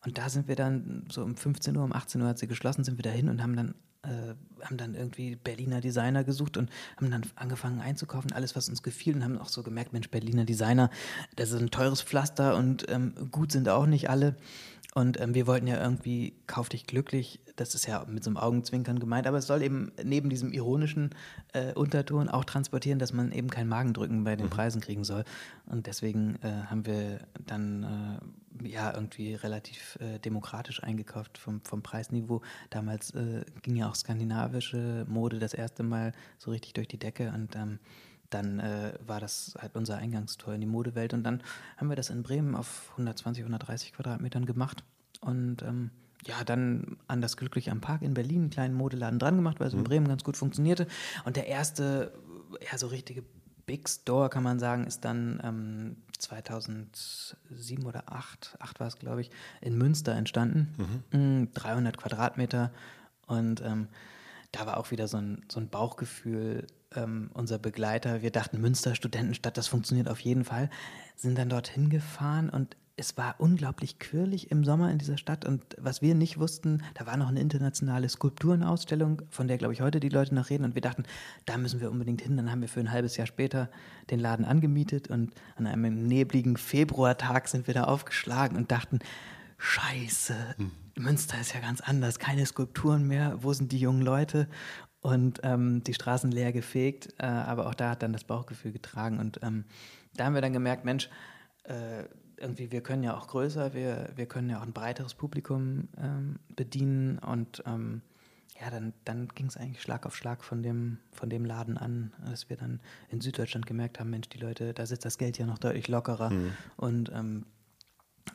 Und da sind wir dann so um 15 Uhr, um 18 Uhr hat sie geschlossen, sind wir dahin und haben dann, äh, haben dann irgendwie Berliner Designer gesucht und haben dann angefangen einzukaufen, alles, was uns gefiel und haben auch so gemerkt, Mensch, Berliner Designer, das ist ein teures Pflaster und ähm, gut sind auch nicht alle. Und ähm, wir wollten ja irgendwie, kauf dich glücklich, das ist ja mit so einem Augenzwinkern gemeint, aber es soll eben neben diesem ironischen äh, Unterton auch transportieren, dass man eben kein Magendrücken bei den mhm. Preisen kriegen soll. Und deswegen äh, haben wir dann äh, ja irgendwie relativ äh, demokratisch eingekauft vom, vom Preisniveau. Damals äh, ging ja auch skandinavische Mode das erste Mal so richtig durch die Decke und ähm, dann äh, war das halt unser Eingangstor in die Modewelt. Und dann haben wir das in Bremen auf 120, 130 Quadratmetern gemacht. Und ähm, ja, dann an das Glücklich am Park in Berlin einen kleinen Modeladen dran gemacht, weil es in mhm. Bremen ganz gut funktionierte. Und der erste, ja, so richtige Big Store, kann man sagen, ist dann ähm, 2007 oder 2008, 8 war es, glaube ich, in Münster entstanden. Mhm. 300 mm, Quadratmeter. Und ähm, da war auch wieder so ein, so ein Bauchgefühl, ähm, unser Begleiter, wir dachten Münster Studentenstadt, das funktioniert auf jeden Fall, sind dann dorthin gefahren und es war unglaublich quirlig im Sommer in dieser Stadt und was wir nicht wussten, da war noch eine internationale Skulpturenausstellung, von der glaube ich heute die Leute noch reden und wir dachten, da müssen wir unbedingt hin. Dann haben wir für ein halbes Jahr später den Laden angemietet und an einem nebligen Februartag sind wir da aufgeschlagen und dachten, Scheiße, hm. Münster ist ja ganz anders, keine Skulpturen mehr, wo sind die jungen Leute? Und ähm, die Straßen leer gefegt, äh, aber auch da hat dann das Bauchgefühl getragen und ähm, da haben wir dann gemerkt, Mensch, äh, irgendwie, wir können ja auch größer, wir, wir können ja auch ein breiteres Publikum ähm, bedienen und ähm, ja, dann, dann ging es eigentlich Schlag auf Schlag von dem, von dem Laden an, dass wir dann in Süddeutschland gemerkt haben, Mensch, die Leute, da sitzt das Geld ja noch deutlich lockerer mhm. und ähm,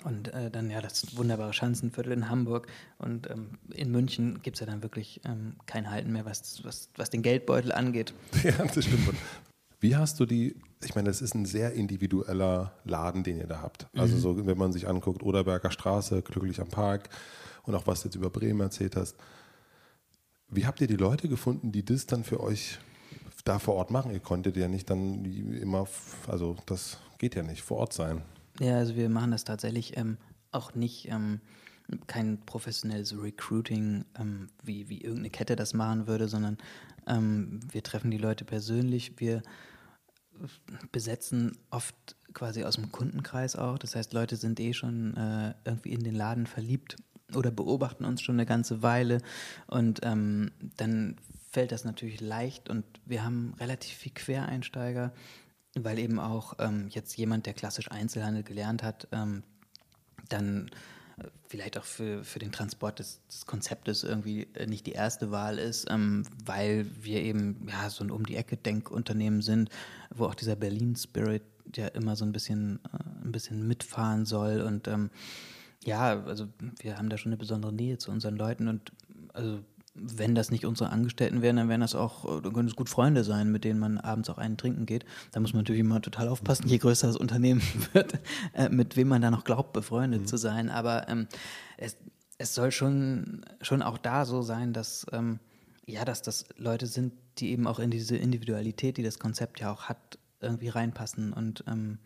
und äh, dann ja das wunderbare Schanzenviertel in Hamburg. Und ähm, in München gibt es ja dann wirklich ähm, kein Halten mehr, was, was, was den Geldbeutel angeht. Ja, das stimmt. Wie hast du die, ich meine, das ist ein sehr individueller Laden, den ihr da habt. Also mhm. so, wenn man sich anguckt, Oderberger Straße, glücklich am Park und auch was du jetzt über Bremen erzählt hast. Wie habt ihr die Leute gefunden, die das dann für euch da vor Ort machen? Ihr konntet ja nicht dann immer, also das geht ja nicht, vor Ort sein. Ja, also wir machen das tatsächlich ähm, auch nicht, ähm, kein professionelles Recruiting, ähm, wie, wie irgendeine Kette das machen würde, sondern ähm, wir treffen die Leute persönlich. Wir besetzen oft quasi aus dem Kundenkreis auch. Das heißt, Leute sind eh schon äh, irgendwie in den Laden verliebt oder beobachten uns schon eine ganze Weile und ähm, dann fällt das natürlich leicht und wir haben relativ viel Quereinsteiger, weil eben auch ähm, jetzt jemand, der klassisch Einzelhandel gelernt hat, ähm, dann äh, vielleicht auch für, für den Transport des, des Konzeptes irgendwie äh, nicht die erste Wahl ist, ähm, weil wir eben ja so ein um die Ecke Denkunternehmen sind, wo auch dieser Berlin Spirit ja immer so ein bisschen äh, ein bisschen mitfahren soll. Und ähm, ja, also wir haben da schon eine besondere Nähe zu unseren Leuten. Und also wenn das nicht unsere Angestellten wären, dann wären das auch, dann können es gut Freunde sein, mit denen man abends auch einen trinken geht. Da muss man natürlich immer total aufpassen, je größer das Unternehmen wird, äh, mit wem man da noch glaubt, befreundet mhm. zu sein. Aber ähm, es, es soll schon, schon auch da so sein, dass ähm, ja, dass das Leute sind, die eben auch in diese Individualität, die das Konzept ja auch hat, irgendwie reinpassen und ähm,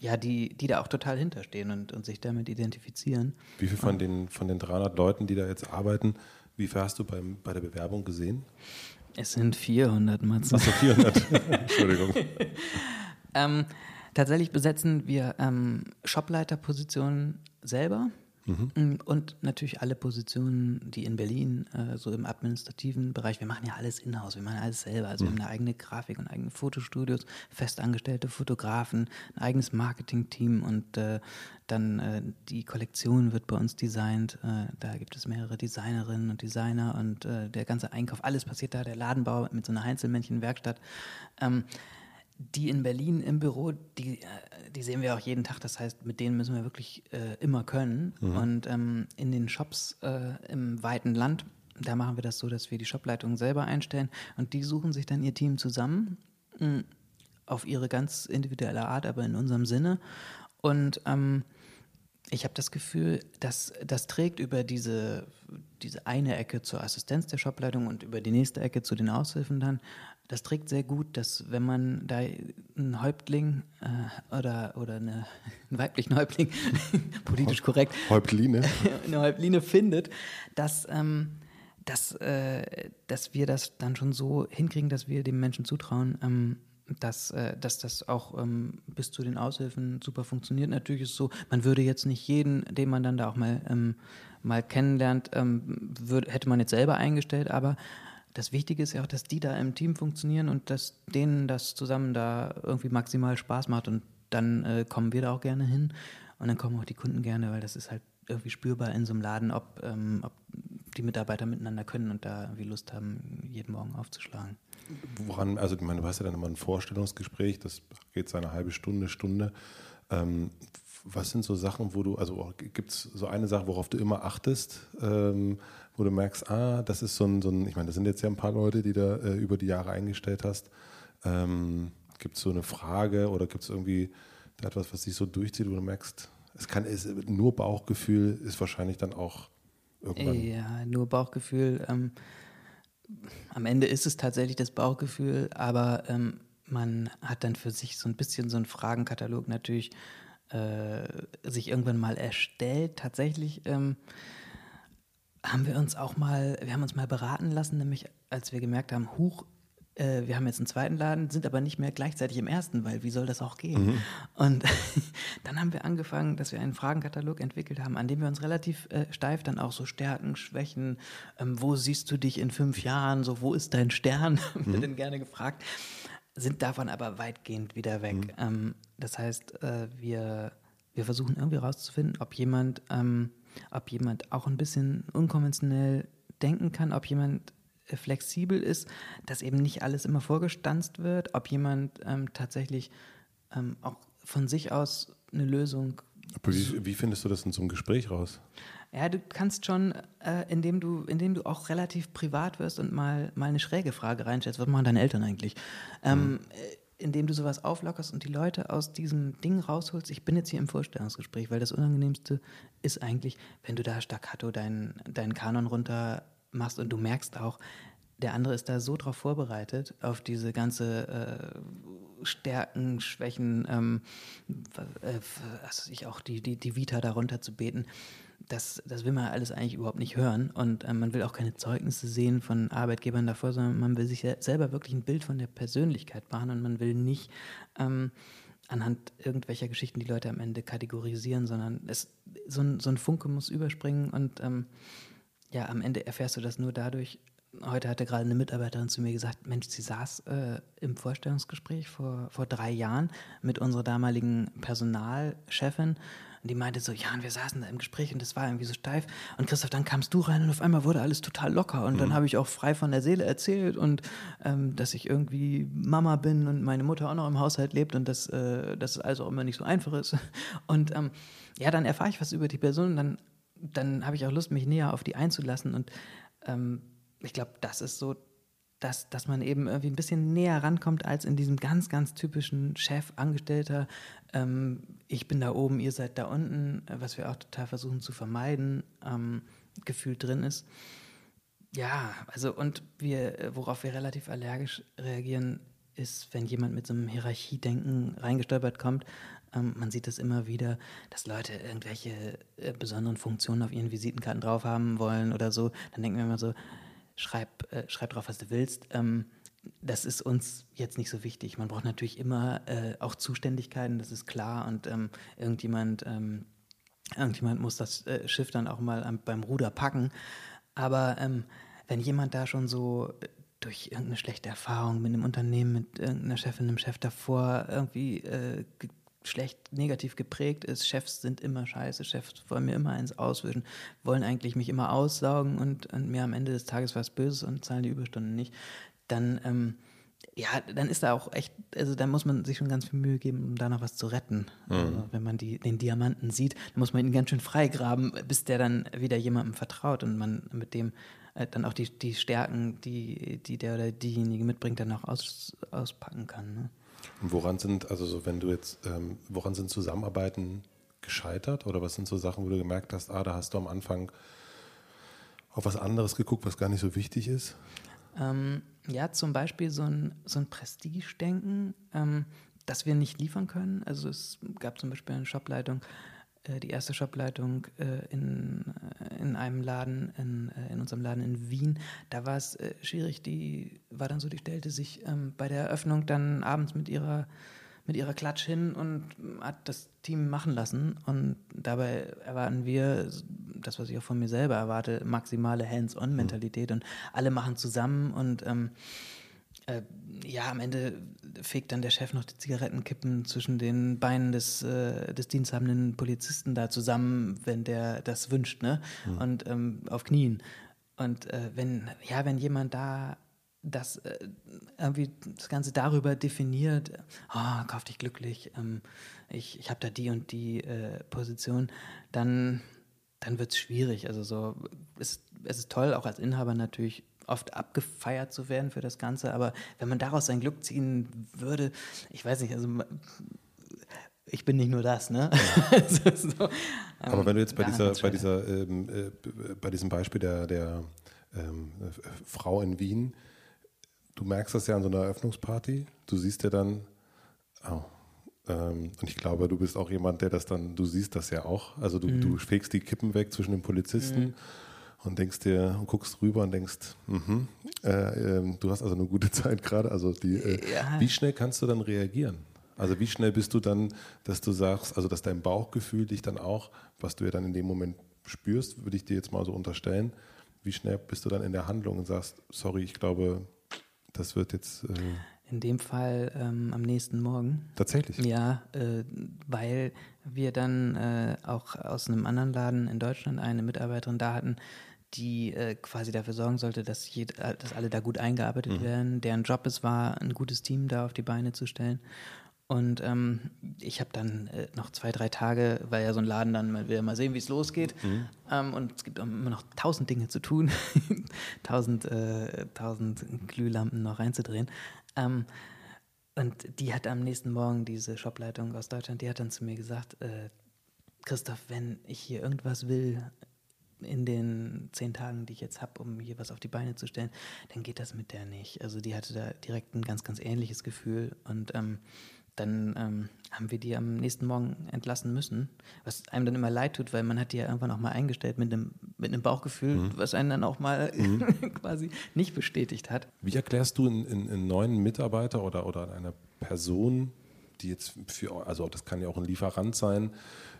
ja, die, die da auch total hinterstehen und, und sich damit identifizieren. Wie viel von den, von den 300 Leuten, die da jetzt arbeiten, wie viel hast du beim, bei der Bewerbung gesehen? Es sind 400, Mats. Achso, 400. Entschuldigung. ähm, tatsächlich besetzen wir ähm, Shopleiterpositionen selber. Mhm. Und natürlich alle Positionen, die in Berlin äh, so im administrativen Bereich, wir machen ja alles in-house, wir machen alles selber. Also mhm. wir haben eine eigene Grafik und eigene Fotostudios, festangestellte Fotografen, ein eigenes Marketing-Team und äh, dann äh, die Kollektion wird bei uns designt. Äh, da gibt es mehrere Designerinnen und Designer und äh, der ganze Einkauf, alles passiert da, der Ladenbau mit so einer Einzelmännchenwerkstatt. Ähm, die in Berlin im Büro, die, äh, die sehen wir auch jeden Tag. Das heißt, mit denen müssen wir wirklich äh, immer können. Mhm. Und ähm, in den Shops äh, im weiten Land, da machen wir das so, dass wir die Shopleitung selber einstellen und die suchen sich dann ihr Team zusammen mh, hm, auf ihre ganz individuelle Art, aber in unserem Sinne. Und ähm, ich habe das Gefühl, dass das trägt über diese, diese eine Ecke zur Assistenz der Shopleitung und über die nächste Ecke zu den Aushilfen dann das trägt sehr gut, dass wenn man da einen Häuptling äh, oder, oder eine, einen weiblichen Häuptling, politisch korrekt, Häuptline, eine Häuptline findet, dass, ähm, dass, äh, dass wir das dann schon so hinkriegen, dass wir dem Menschen zutrauen, ähm, dass, äh, dass das auch ähm, bis zu den Aushilfen super funktioniert. Natürlich ist es so, man würde jetzt nicht jeden, den man dann da auch mal, ähm, mal kennenlernt, ähm, würd, hätte man jetzt selber eingestellt, aber das Wichtige ist ja auch, dass die da im Team funktionieren und dass denen das zusammen da irgendwie maximal Spaß macht und dann äh, kommen wir da auch gerne hin und dann kommen auch die Kunden gerne, weil das ist halt irgendwie spürbar in so einem Laden, ob, ähm, ob die Mitarbeiter miteinander können und da irgendwie Lust haben, jeden Morgen aufzuschlagen. Woran, also ich meine, du hast ja dann immer ein Vorstellungsgespräch, das geht so eine halbe Stunde, Stunde. Ähm, was sind so Sachen, wo du, also gibt es so eine Sache, worauf du immer achtest, ähm, wo du merkst, ah, das ist so ein, so ein ich meine, das sind jetzt ja ein paar Leute, die du äh, über die Jahre eingestellt hast. Ähm, gibt es so eine Frage oder gibt es irgendwie etwas, was sich so durchzieht, wo du merkst, es kann es, nur Bauchgefühl ist wahrscheinlich dann auch irgendwann. Ja, nur Bauchgefühl. Ähm, am Ende ist es tatsächlich das Bauchgefühl, aber ähm, man hat dann für sich so ein bisschen so einen Fragenkatalog natürlich äh, sich irgendwann mal erstellt. Tatsächlich ähm, haben wir uns auch mal, wir haben uns mal beraten lassen, nämlich als wir gemerkt haben, huch, äh, wir haben jetzt einen zweiten Laden, sind aber nicht mehr gleichzeitig im ersten, weil wie soll das auch gehen? Mhm. Und dann haben wir angefangen, dass wir einen Fragenkatalog entwickelt haben, an dem wir uns relativ äh, steif dann auch so Stärken, Schwächen, ähm, wo siehst du dich in fünf Jahren, so wo ist dein Stern, haben wir mhm. dann gerne gefragt, sind davon aber weitgehend wieder weg. Mhm. Ähm, das heißt, äh, wir, wir versuchen irgendwie rauszufinden, ob jemand ähm, ob jemand auch ein bisschen unkonventionell denken kann, ob jemand äh, flexibel ist, dass eben nicht alles immer vorgestanzt wird, ob jemand ähm, tatsächlich ähm, auch von sich aus eine Lösung. Aber wie, wie, findest du das in so einem Gespräch raus? Ja, du kannst schon, äh, indem du, indem du auch relativ privat wirst und mal, mal eine schräge Frage reinstellst, was machen deine Eltern eigentlich? Ähm, mhm. Indem du sowas auflockerst und die Leute aus diesem Ding rausholst. Ich bin jetzt hier im Vorstellungsgespräch, weil das Unangenehmste ist eigentlich, wenn du da staccato deinen, deinen Kanon runter machst und du merkst auch, der andere ist da so drauf vorbereitet, auf diese ganze äh, Stärken, Schwächen, ähm, äh, also ich auch die, die, die Vita darunter zu beten das, das will man alles eigentlich überhaupt nicht hören. Und äh, man will auch keine Zeugnisse sehen von Arbeitgebern davor, sondern man will sich selber wirklich ein Bild von der Persönlichkeit machen und man will nicht ähm, anhand irgendwelcher Geschichten die Leute am Ende kategorisieren, sondern es, so, ein, so ein Funke muss überspringen und ähm, ja, am Ende erfährst du das nur dadurch. Heute hatte gerade eine Mitarbeiterin zu mir gesagt, Mensch, sie saß äh, im Vorstellungsgespräch vor, vor drei Jahren mit unserer damaligen Personalchefin und die meinte so, ja, und wir saßen da im Gespräch und das war irgendwie so steif. Und Christoph, dann kamst du rein und auf einmal wurde alles total locker. Und mhm. dann habe ich auch frei von der Seele erzählt und ähm, dass ich irgendwie Mama bin und meine Mutter auch noch im Haushalt lebt und dass, äh, dass es also auch immer nicht so einfach ist. Und ähm, ja, dann erfahre ich was über die Person und dann, dann habe ich auch Lust, mich näher auf die einzulassen. Und ähm, ich glaube, das ist so dass, dass man eben irgendwie ein bisschen näher rankommt als in diesem ganz, ganz typischen Chef, Angestellter, ähm, ich bin da oben, ihr seid da unten, was wir auch total versuchen zu vermeiden, ähm, gefühlt drin ist. Ja, also und wir, äh, worauf wir relativ allergisch reagieren, ist, wenn jemand mit so einem Hierarchiedenken reingestolpert kommt. Ähm, man sieht das immer wieder, dass Leute irgendwelche äh, besonderen Funktionen auf ihren Visitenkarten drauf haben wollen oder so. Dann denken wir immer so, schreib, äh, schreib drauf, was du willst. Ähm, das ist uns jetzt nicht so wichtig. Man braucht natürlich immer äh, auch Zuständigkeiten, das ist klar. Und ähm, irgendjemand, ähm, irgendjemand muss das äh, Schiff dann auch mal am, beim Ruder packen. Aber ähm, wenn jemand da schon so äh, durch irgendeine schlechte Erfahrung mit einem Unternehmen, mit irgendeiner Chefin, einem Chef davor irgendwie äh, schlecht, negativ geprägt ist, Chefs sind immer scheiße, Chefs wollen mir immer eins auswischen, wollen eigentlich mich immer aussaugen und, und mir am Ende des Tages was Böses und zahlen die Überstunden nicht, dann, ähm, ja, dann ist da auch echt, also da muss man sich schon ganz viel Mühe geben, um da noch was zu retten. Mhm. Also, wenn man die, den Diamanten sieht, dann muss man ihn ganz schön freigraben, bis der dann wieder jemandem vertraut und man mit dem äh, dann auch die, die Stärken, die, die der oder diejenige mitbringt, dann auch aus, auspacken kann. Ne? Und woran sind, also so wenn du jetzt, ähm, woran sind Zusammenarbeiten gescheitert oder was sind so Sachen, wo du gemerkt hast, ah, da hast du am Anfang auf was anderes geguckt, was gar nicht so wichtig ist? Ähm, ja, zum Beispiel so ein, so ein Prestige-Denken, ähm, das wir nicht liefern können. Also es gab zum Beispiel eine Shopleitung, die erste Shopleitung äh, in, äh, in einem Laden, in, äh, in unserem Laden in Wien. Da war es äh, schwierig, die war dann so, die stellte sich ähm, bei der Eröffnung dann abends mit ihrer mit ihrer Klatsch hin und hat das Team machen lassen. Und dabei erwarten wir, das, was ich auch von mir selber erwarte, maximale Hands-on-Mentalität. Und alle machen zusammen und ähm, äh, ja, am Ende fegt dann der Chef noch die Zigarettenkippen zwischen den Beinen des, äh, des diensthabenden Polizisten da zusammen, wenn der das wünscht, ne? Mhm. Und ähm, auf Knien. Und äh, wenn, ja, wenn jemand da das äh, irgendwie das Ganze darüber definiert, oh, kauf dich glücklich, ähm, ich, ich habe da die und die äh, Position, dann, dann wird es schwierig. Also so, es, es ist toll, auch als Inhaber natürlich oft abgefeiert zu werden für das Ganze, aber wenn man daraus sein Glück ziehen würde, ich weiß nicht, also ich bin nicht nur das, ne? so, so, aber wenn du jetzt bei dieser, bei dieser, ähm, äh, bei diesem Beispiel der, der ähm, Frau in Wien, du merkst das ja an so einer Eröffnungsparty, du siehst ja dann, oh, ähm, und ich glaube, du bist auch jemand, der das dann, du siehst das ja auch, also du, mhm. du fegst die Kippen weg zwischen den Polizisten. Mhm und denkst dir und guckst rüber und denkst, mh, äh, äh, du hast also eine gute Zeit gerade. Also die, äh, ja. wie schnell kannst du dann reagieren? Also wie schnell bist du dann, dass du sagst, also dass dein Bauchgefühl dich dann auch, was du ja dann in dem Moment spürst, würde ich dir jetzt mal so unterstellen, wie schnell bist du dann in der Handlung und sagst, sorry, ich glaube, das wird jetzt. Äh in dem Fall ähm, am nächsten Morgen. Tatsächlich? Ja, äh, weil wir dann äh, auch aus einem anderen Laden in Deutschland eine Mitarbeiterin da hatten, die äh, quasi dafür sorgen sollte, dass, jed, äh, dass alle da gut eingearbeitet mhm. werden. Deren Job es war, ein gutes Team da auf die Beine zu stellen. Und ähm, ich habe dann äh, noch zwei, drei Tage, weil ja so ein Laden dann mal, will mal sehen, wie es losgeht. Mhm. Ähm, und es gibt immer noch tausend Dinge zu tun, tausend, äh, tausend Glühlampen noch reinzudrehen. Ähm, und die hat am nächsten Morgen, diese Shopleitung aus Deutschland, die hat dann zu mir gesagt, äh, Christoph, wenn ich hier irgendwas will, in den zehn Tagen, die ich jetzt habe, um hier was auf die Beine zu stellen, dann geht das mit der nicht. Also die hatte da direkt ein ganz, ganz ähnliches Gefühl und ähm, dann ähm, haben wir die am nächsten Morgen entlassen müssen, was einem dann immer leid tut, weil man hat die ja irgendwann auch mal eingestellt mit einem, mit einem Bauchgefühl, mhm. was einen dann auch mal mhm. quasi nicht bestätigt hat. Wie erklärst du einen neuen Mitarbeiter oder, oder einer Person, die jetzt für, also das kann ja auch ein Lieferant sein,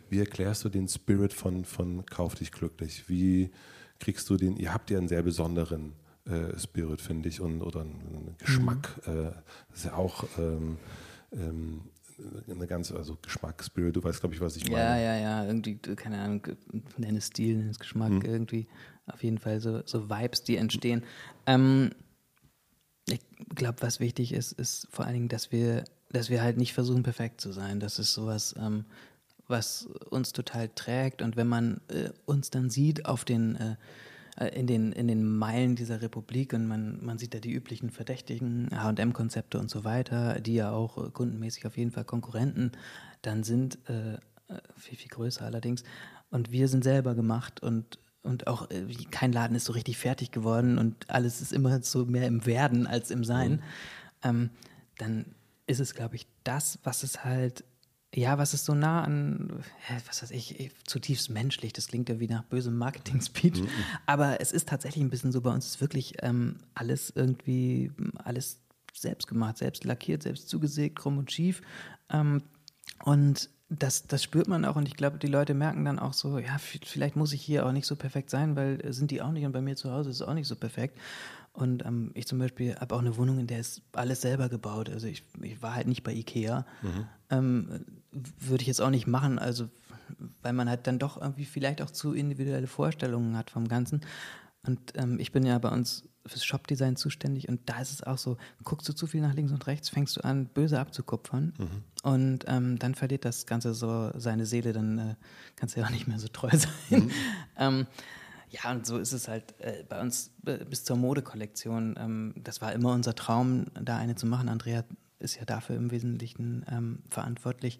wie erklärst du den Spirit von, von Kauf dich glücklich? Wie kriegst du den, ihr habt ja einen sehr besonderen äh, Spirit, finde ich, und, oder einen Geschmack. Mhm. Äh, das ist ja auch ähm, ähm, eine ganze, also Geschmack, Spirit, du weißt, glaube ich, was ich meine. Ja, ja, ja, irgendwie, keine Ahnung, nenne es Stil, nenne es Geschmack, mhm. irgendwie auf jeden Fall so, so Vibes, die entstehen. Ähm, ich glaube, was wichtig ist, ist vor allen Dingen, dass wir, dass wir halt nicht versuchen, perfekt zu sein. Das ist sowas, ähm, was uns total trägt. Und wenn man äh, uns dann sieht auf den, äh, äh in, den, in den Meilen dieser Republik und man, man sieht da die üblichen Verdächtigen, HM-Konzepte und so weiter, die ja auch äh, kundenmäßig auf jeden Fall Konkurrenten dann sind, äh, äh, viel, viel größer allerdings. Und wir sind selber gemacht und und auch kein Laden ist so richtig fertig geworden und alles ist immer so mehr im Werden als im Sein, mhm. ähm, dann ist es, glaube ich, das, was es halt ja, was ist so nah an, was weiß ich, zutiefst menschlich. Das klingt ja wie nach bösem Marketing-Speech. Mhm. Aber es ist tatsächlich ein bisschen so, bei uns ist wirklich ähm, alles irgendwie, alles selbst gemacht, selbst lackiert, selbst zugesägt, krumm und schief. Ähm, und das, das spürt man auch und ich glaube, die Leute merken dann auch so, ja, vielleicht muss ich hier auch nicht so perfekt sein, weil sind die auch nicht und bei mir zu Hause ist es auch nicht so perfekt. Und ähm, ich zum Beispiel habe auch eine Wohnung, in der ist alles selber gebaut. Also ich, ich war halt nicht bei Ikea. Mhm. Ähm, Würde ich jetzt auch nicht machen, also weil man halt dann doch irgendwie vielleicht auch zu individuelle Vorstellungen hat vom Ganzen. Und ähm, ich bin ja bei uns fürs Shopdesign zuständig und da ist es auch so, guckst du zu viel nach links und rechts, fängst du an, böse abzukupfern mhm. und ähm, dann verliert das Ganze so seine Seele, dann äh, kannst du ja auch nicht mehr so treu sein. Mhm. ähm, ja, und so ist es halt äh, bei uns äh, bis zur Modekollektion. Ähm, das war immer unser Traum, da eine zu machen. Andrea ist ja dafür im Wesentlichen ähm, verantwortlich.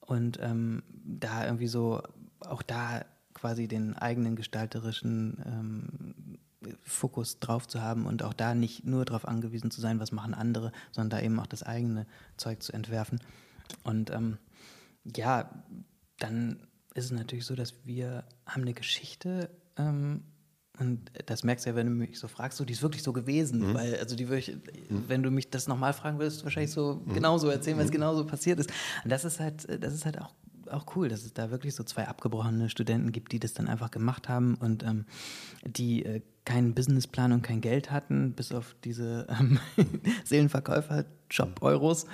Und ähm, da irgendwie so, auch da quasi den eigenen gestalterischen ähm, Fokus drauf zu haben und auch da nicht nur darauf angewiesen zu sein, was machen andere, sondern da eben auch das eigene Zeug zu entwerfen. Und ähm, ja, dann ist es natürlich so, dass wir haben eine Geschichte ähm, und das merkst du ja, wenn du mich so fragst, so, die ist wirklich so gewesen. Mhm. Weil, also die würde mhm. wenn du mich das nochmal fragen würdest, wahrscheinlich so mhm. genauso erzählen, weil es mhm. genauso passiert ist. Und das ist halt, das ist halt auch, auch cool, dass es da wirklich so zwei abgebrochene Studenten gibt, die das dann einfach gemacht haben und ähm, die äh, keinen Businessplan und kein Geld hatten, bis auf diese ähm, Seelenverkäufer-Job-Euros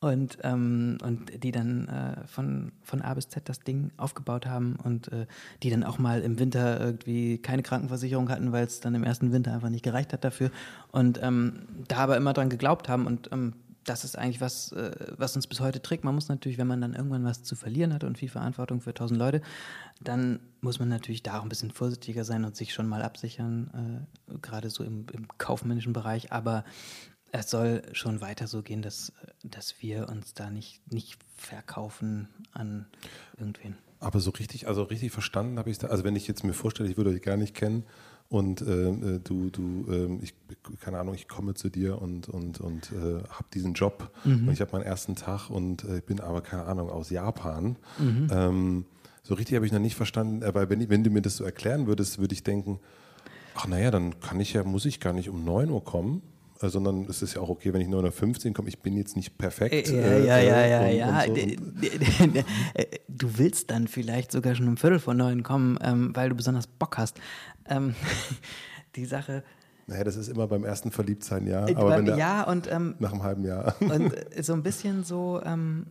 und, ähm, und die dann äh, von, von A bis Z das Ding aufgebaut haben und äh, die dann auch mal im Winter irgendwie keine Krankenversicherung hatten, weil es dann im ersten Winter einfach nicht gereicht hat dafür und ähm, da aber immer dran geglaubt haben und ähm, das ist eigentlich was, äh, was uns bis heute trägt. Man muss natürlich, wenn man dann irgendwann was zu verlieren hat und viel Verantwortung für tausend Leute, dann muss man natürlich da auch ein bisschen vorsichtiger sein und sich schon mal absichern, äh, gerade so im, im kaufmännischen Bereich. Aber es soll schon weiter so gehen, dass, dass wir uns da nicht, nicht verkaufen an irgendwen. Aber so richtig, also richtig verstanden habe ich es da. Also wenn ich jetzt mir vorstelle, ich würde euch gar nicht kennen und äh, du, du, äh, ich, keine Ahnung, ich komme zu dir und, und, und äh, habe diesen Job mhm. und ich habe meinen ersten Tag und äh, bin aber, keine Ahnung, aus Japan. Mhm. Ähm, so richtig habe ich noch nicht verstanden, äh, weil wenn, wenn du mir das so erklären würdest, würde ich denken, ach naja, dann kann ich ja, muss ich gar nicht um 9 Uhr kommen, sondern es ist ja auch okay, wenn ich nur nach 15 komme. Ich bin jetzt nicht perfekt. Ja, äh, ja, ja, ja, ja. So. Äh, du willst dann vielleicht sogar schon um Viertel vor neun kommen, ähm, weil du besonders Bock hast. Ähm, die Sache. Naja, das ist immer beim ersten Verliebtsein, ja. Aber beim, der, ja, und ähm, nach einem halben Jahr. Und so ein bisschen so, ähm,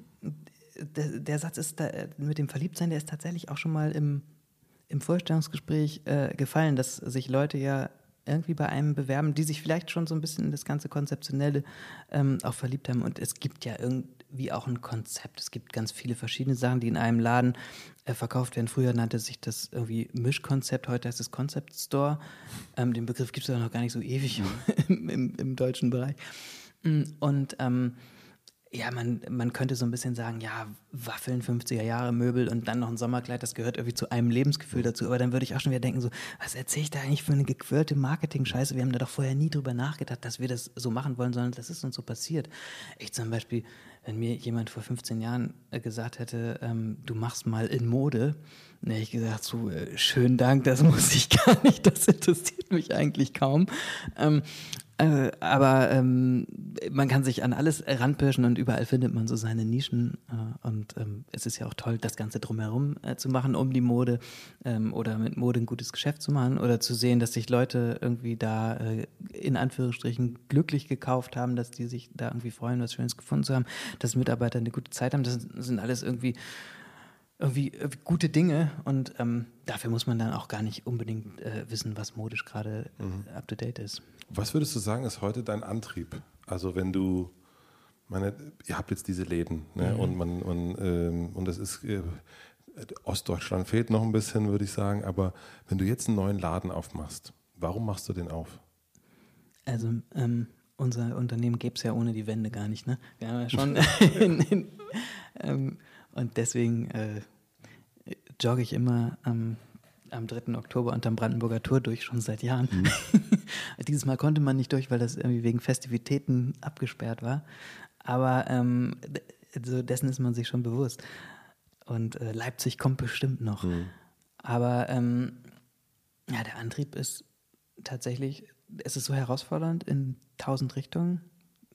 der, der, Satz ist da, mit dem Verliebtsein, der ist tatsächlich auch schon mal im, im Vorstellungsgespräch äh, gefallen, dass sich Leute ja irgendwie bei einem bewerben, die sich vielleicht schon so ein bisschen in das ganze Konzeptionelle ähm, auch verliebt haben. Und es gibt ja irgendwie auch ein Konzept. Es gibt ganz viele verschiedene Sachen, die in einem Laden äh, verkauft werden. Früher nannte sich das irgendwie Mischkonzept, heute heißt es Concept Store. Ähm, den Begriff gibt es ja noch gar nicht so ewig im, im, im deutschen Bereich. Mm, und ähm, ja, man, man könnte so ein bisschen sagen, ja, Waffeln, 50er Jahre Möbel und dann noch ein Sommerkleid, das gehört irgendwie zu einem Lebensgefühl dazu. Aber dann würde ich auch schon wieder denken, so, was erzähle ich da eigentlich für eine gequirlte Marketing-Scheiße? Wir haben da doch vorher nie drüber nachgedacht, dass wir das so machen wollen, sondern das ist uns so passiert. Ich zum Beispiel, wenn mir jemand vor 15 Jahren äh, gesagt hätte, ähm, du machst mal in Mode, dann hätte ich gesagt, so, äh, schönen Dank, das muss ich gar nicht, das interessiert mich eigentlich kaum. Ähm, äh, aber ähm, man kann sich an alles ranpirschen und überall findet man so seine Nischen. Äh, und ähm, es ist ja auch toll, das Ganze drumherum äh, zu machen, um die Mode ähm, oder mit Mode ein gutes Geschäft zu machen oder zu sehen, dass sich Leute irgendwie da äh, in Anführungsstrichen glücklich gekauft haben, dass die sich da irgendwie freuen, was Schönes gefunden zu haben, dass Mitarbeiter eine gute Zeit haben. Das sind alles irgendwie irgendwie, gute Dinge und ähm, dafür muss man dann auch gar nicht unbedingt äh, wissen, was modisch gerade mhm. up to date ist. Was würdest du sagen, ist heute dein Antrieb? Also wenn du, meine, ihr habt jetzt diese Läden ne? mhm. und man, man ähm, und das ist äh, Ostdeutschland fehlt noch ein bisschen, würde ich sagen, aber wenn du jetzt einen neuen Laden aufmachst, warum machst du den auf? Also ähm, unser Unternehmen gäbe es ja ohne die Wände gar nicht. Ne? Wir haben ja schon in, in, ähm, und deswegen äh, jogge ich immer ähm, am 3. Oktober unterm Brandenburger Tor durch, schon seit Jahren. Mhm. Dieses Mal konnte man nicht durch, weil das irgendwie wegen Festivitäten abgesperrt war. Aber ähm, also dessen ist man sich schon bewusst. Und äh, Leipzig kommt bestimmt noch. Mhm. Aber ähm, ja, der Antrieb ist tatsächlich, es ist so herausfordernd in tausend Richtungen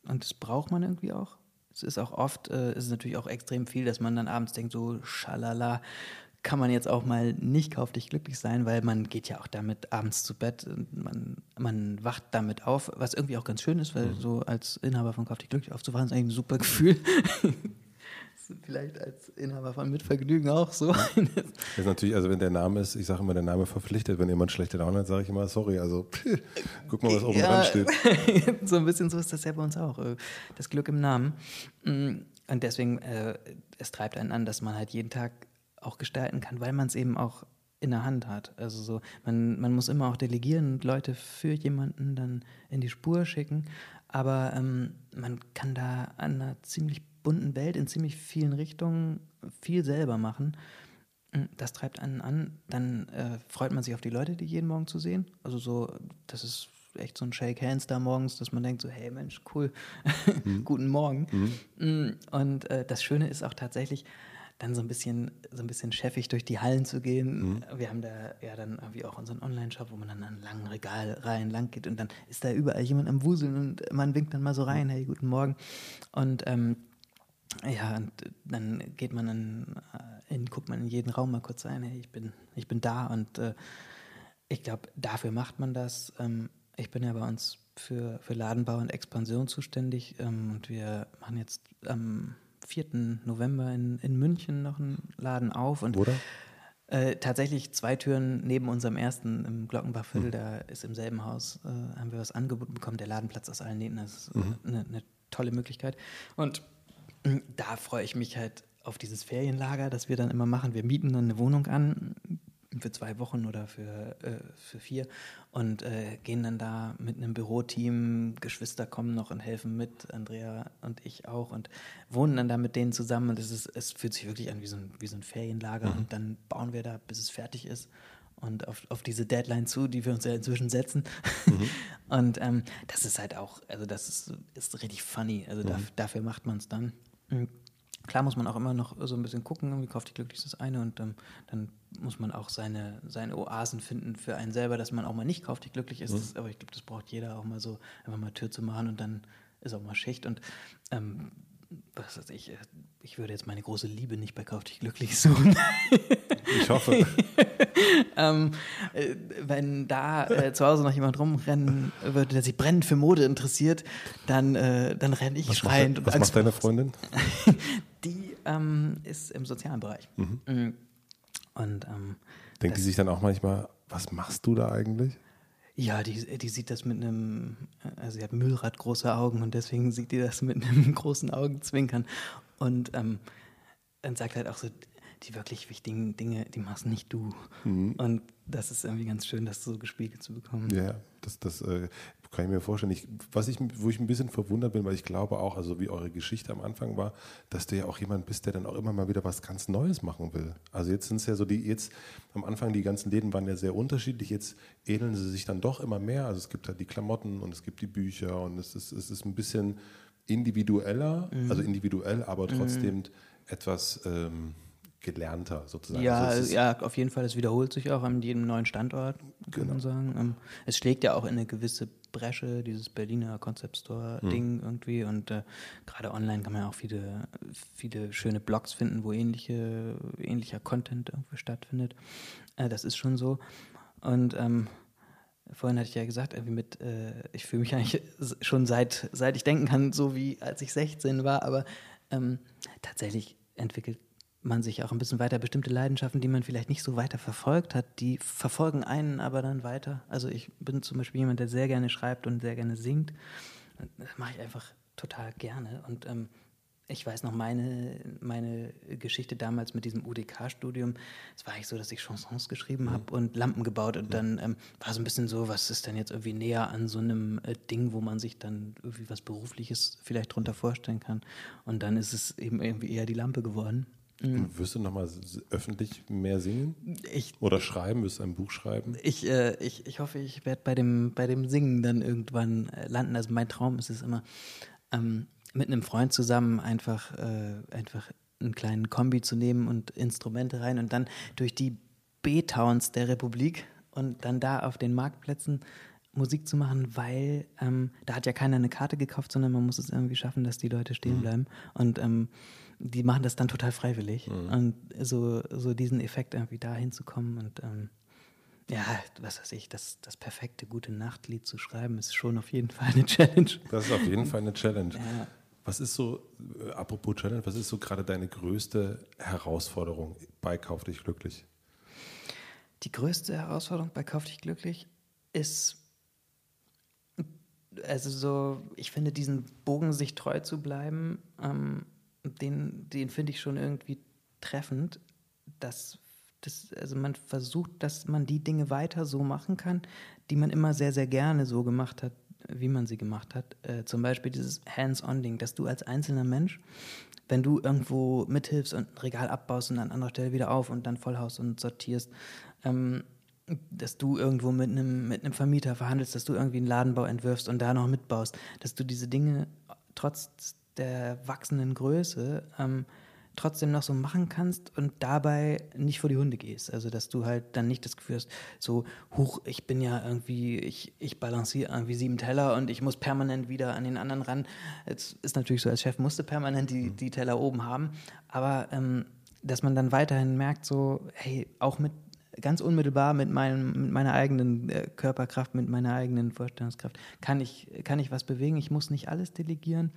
und das braucht man irgendwie auch. Es ist auch oft, äh, es ist natürlich auch extrem viel, dass man dann abends denkt, so schalala, kann man jetzt auch mal nicht kauf dich glücklich sein, weil man geht ja auch damit abends zu Bett, man, man wacht damit auf, was irgendwie auch ganz schön ist, weil mhm. so als Inhaber von kauf dich glücklich aufzuwachen ist eigentlich ein super Gefühl. vielleicht als Inhaber von Mitvergnügen auch so. Das ist natürlich, also wenn der Name ist, ich sage immer, der Name verpflichtet. Wenn jemand schlechte Laune hat, sage ich immer, sorry, also guck mal, was oben ja, dran steht. so ein bisschen so ist das ja bei uns auch. Äh, das Glück im Namen. Mm, und deswegen, äh, es treibt einen an, dass man halt jeden Tag auch gestalten kann, weil man es eben auch in der Hand hat. Also so, man, man muss immer auch delegieren und Leute für jemanden dann in die Spur schicken. Aber ähm, man kann da an einer ziemlich bunten Welt in ziemlich vielen Richtungen viel selber machen. Hm, das treibt einen an. Dann äh, freut man sich auf die Leute, die jeden Morgen zu sehen. Also so, das ist echt so ein Shake Hands da morgens, dass man denkt so, hey Mensch, cool, mhm. guten Morgen. Mhm. Hm, und äh, das Schöne ist auch tatsächlich, dann so ein bisschen, so ein bisschen chefig durch die Hallen zu gehen. Mhm. Wir haben da ja dann irgendwie auch unseren Online-Shop, wo man dann an langen Regalreihen lang geht und dann ist da überall jemand am Wuseln und man winkt dann mal so rein, hey, guten Morgen. Und ähm, ja, und dann geht man in, äh, in, guckt man in jeden Raum mal kurz rein, hey, ich bin, ich bin da und äh, ich glaube, dafür macht man das. Ähm, ich bin ja bei uns für, für Ladenbau und Expansion zuständig ähm, und wir machen jetzt am 4. November in, in München noch einen Laden auf. Und Oder? Äh, tatsächlich zwei Türen neben unserem ersten im Glockenbachviertel, mhm. da ist im selben Haus, äh, haben wir was angeboten bekommen, der Ladenplatz aus allen Nähten. Das ist mhm. eine, eine tolle Möglichkeit. Und da freue ich mich halt auf dieses Ferienlager, das wir dann immer machen. Wir mieten dann eine Wohnung an für zwei Wochen oder für, äh, für vier und äh, gehen dann da mit einem Büroteam, Geschwister kommen noch und helfen mit, Andrea und ich auch und wohnen dann da mit denen zusammen und es, ist, es fühlt sich wirklich an wie so ein, wie so ein Ferienlager mhm. und dann bauen wir da, bis es fertig ist und auf, auf diese Deadline zu, die wir uns ja inzwischen setzen. Mhm. und ähm, das ist halt auch, also das ist, ist richtig funny, also mhm. da, dafür macht man es dann. Mhm. Klar muss man auch immer noch so ein bisschen gucken, wie kauft die glücklich das eine und ähm, dann muss man auch seine, seine Oasen finden für einen selber, dass man auch mal nicht kauft, die glücklich ist. Mhm. Das, aber ich glaube, das braucht jeder auch mal so, einfach mal Tür zu machen und dann ist auch mal Schicht und ähm, was weiß ich, äh, ich würde jetzt meine große Liebe nicht bei Kauf dich glücklich suchen. Ich hoffe. ähm, äh, wenn da äh, zu Hause noch jemand rumrennen würde, der sich brennend für Mode interessiert, dann, äh, dann renne ich was schreiend. Macht, was macht deine Freundin? die ähm, ist im sozialen Bereich. Mhm. Mm. Und, ähm, Denkt die sich dann auch manchmal, was machst du da eigentlich? Ja, die, die sieht das mit einem, also sie hat Müllrad große Augen und deswegen sieht die das mit einem großen Augenzwinkern. Und ähm, dann sagt halt auch so, die wirklich wichtigen Dinge, die machst nicht du. Mhm. Und das ist irgendwie ganz schön, das so gespiegelt zu bekommen. Ja, das, das äh, kann ich mir vorstellen. Ich, was ich, wo ich ein bisschen verwundert bin, weil ich glaube auch, also wie eure Geschichte am Anfang war, dass du ja auch jemand bist, der dann auch immer mal wieder was ganz Neues machen will. Also jetzt sind es ja so die, jetzt am Anfang die ganzen Läden waren ja sehr unterschiedlich, jetzt ähneln sie sich dann doch immer mehr. Also es gibt halt die Klamotten und es gibt die Bücher und es ist, es ist ein bisschen individueller, mhm. also individuell, aber trotzdem mhm. etwas ähm, gelernter sozusagen. Ja, also ja, auf jeden Fall. Es wiederholt sich auch an jedem neuen Standort, kann genau. man sagen. Ähm, es schlägt ja auch in eine gewisse Bresche, dieses Berliner Concept Store-Ding mhm. irgendwie. Und äh, gerade online kann man ja auch viele, viele schöne Blogs finden, wo ähnliche, ähnlicher Content irgendwie stattfindet. Äh, das ist schon so. Und ähm, vorhin hatte ich ja gesagt, irgendwie mit, äh, ich fühle mich eigentlich schon seit, seit ich denken kann, so wie als ich 16 war, aber ähm, tatsächlich entwickelt man sich auch ein bisschen weiter bestimmte Leidenschaften, die man vielleicht nicht so weiter verfolgt hat, die verfolgen einen aber dann weiter. Also ich bin zum Beispiel jemand, der sehr gerne schreibt und sehr gerne singt. Das mache ich einfach total gerne. Und ähm, ich weiß noch meine, meine Geschichte damals mit diesem UDK-Studium. Es war eigentlich so, dass ich Chansons geschrieben habe mhm. und Lampen gebaut. Und dann ähm, war so ein bisschen so, was ist denn jetzt irgendwie näher an so einem äh, Ding, wo man sich dann irgendwie was Berufliches vielleicht drunter vorstellen kann. Und dann ist es eben irgendwie eher die Lampe geworden. Mhm. Wirst du nochmal öffentlich mehr singen? Ich, Oder schreiben? Wirst du ein Buch schreiben? Ich, äh, ich, ich hoffe, ich werde bei dem, bei dem Singen dann irgendwann äh, landen. Also mein Traum ist es immer, ähm, mit einem Freund zusammen einfach, äh, einfach einen kleinen Kombi zu nehmen und Instrumente rein und dann durch die B-Towns der Republik und dann da auf den Marktplätzen Musik zu machen, weil ähm, da hat ja keiner eine Karte gekauft, sondern man muss es irgendwie schaffen, dass die Leute stehen mhm. bleiben. Und ähm, die machen das dann total freiwillig. Mhm. Und so, so diesen Effekt irgendwie da hinzukommen und ähm, ja, was weiß ich, das, das perfekte gute Nachtlied zu schreiben, ist schon auf jeden Fall eine Challenge. Das ist auf jeden Fall eine Challenge. Ja. Was ist so, äh, apropos Challenge, was ist so gerade deine größte Herausforderung bei Kauf dich glücklich? Die größte Herausforderung bei Kauf dich glücklich ist, also so, ich finde diesen Bogen sich treu zu bleiben, ähm, den, den finde ich schon irgendwie treffend, dass das, also man versucht, dass man die Dinge weiter so machen kann, die man immer sehr, sehr gerne so gemacht hat, wie man sie gemacht hat. Äh, zum Beispiel dieses Hands-on-Ding, dass du als einzelner Mensch, wenn du irgendwo mithilfst und ein Regal abbaust und an anderer Stelle wieder auf und dann vollhaust und sortierst, ähm, dass du irgendwo mit einem, mit einem Vermieter verhandelst, dass du irgendwie einen Ladenbau entwirfst und da noch mitbaust, dass du diese Dinge trotz der wachsenden Größe ähm, trotzdem noch so machen kannst und dabei nicht vor die Hunde gehst. Also dass du halt dann nicht das Gefühl hast, so, huch, ich bin ja irgendwie, ich, ich balanciere irgendwie sieben Teller und ich muss permanent wieder an den anderen ran. Jetzt ist natürlich so, als Chef musste permanent die, die Teller oben haben, aber ähm, dass man dann weiterhin merkt, so, hey, auch mit ganz unmittelbar mit, meinem, mit meiner eigenen äh, Körperkraft, mit meiner eigenen Vorstellungskraft, kann ich, kann ich was bewegen. Ich muss nicht alles delegieren.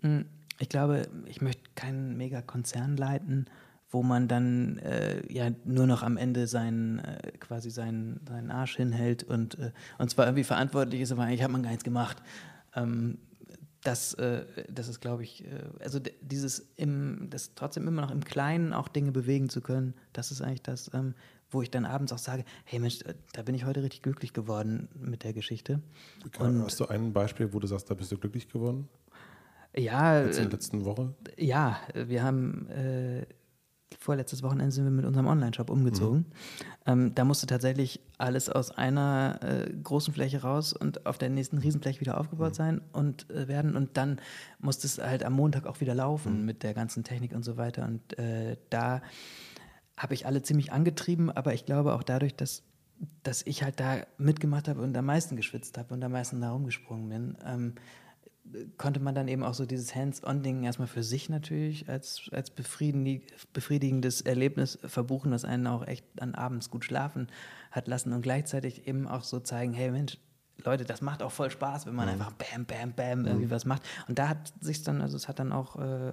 Hm, ich glaube, ich möchte keinen Megakonzern leiten, wo man dann äh, ja nur noch am Ende seinen äh, quasi seinen, seinen Arsch hinhält und, äh, und zwar irgendwie verantwortlich ist, aber eigentlich hat man gar nichts gemacht. Ähm, das, äh, das ist, glaube ich, äh, also dieses im, das trotzdem immer noch im Kleinen auch Dinge bewegen zu können, das ist eigentlich das, ähm, wo ich dann abends auch sage, hey Mensch, da bin ich heute richtig glücklich geworden mit der Geschichte. Und Hast du ein Beispiel, wo du sagst, da bist du glücklich geworden? Ja. Jetzt in der letzten Woche? Ja, wir haben äh, vorletztes Wochenende sind wir mit unserem Online-Shop umgezogen. Mhm. Ähm, da musste tatsächlich alles aus einer äh, großen Fläche raus und auf der nächsten Riesenfläche wieder aufgebaut mhm. sein und äh, werden. Und dann musste es halt am Montag auch wieder laufen mhm. mit der ganzen Technik und so weiter. Und äh, da habe ich alle ziemlich angetrieben, aber ich glaube auch dadurch, dass, dass ich halt da mitgemacht habe und am meisten geschwitzt habe und am meisten da rumgesprungen bin, ähm, konnte man dann eben auch so dieses Hands-on-Ding erstmal für sich natürlich als, als befriedigendes Erlebnis verbuchen, das einen auch echt dann abends gut schlafen hat lassen und gleichzeitig eben auch so zeigen, hey Mensch, Leute, das macht auch voll Spaß, wenn man mhm. einfach bam, bam, bam irgendwie mhm. was macht. Und da hat sich dann, also es hat dann auch äh,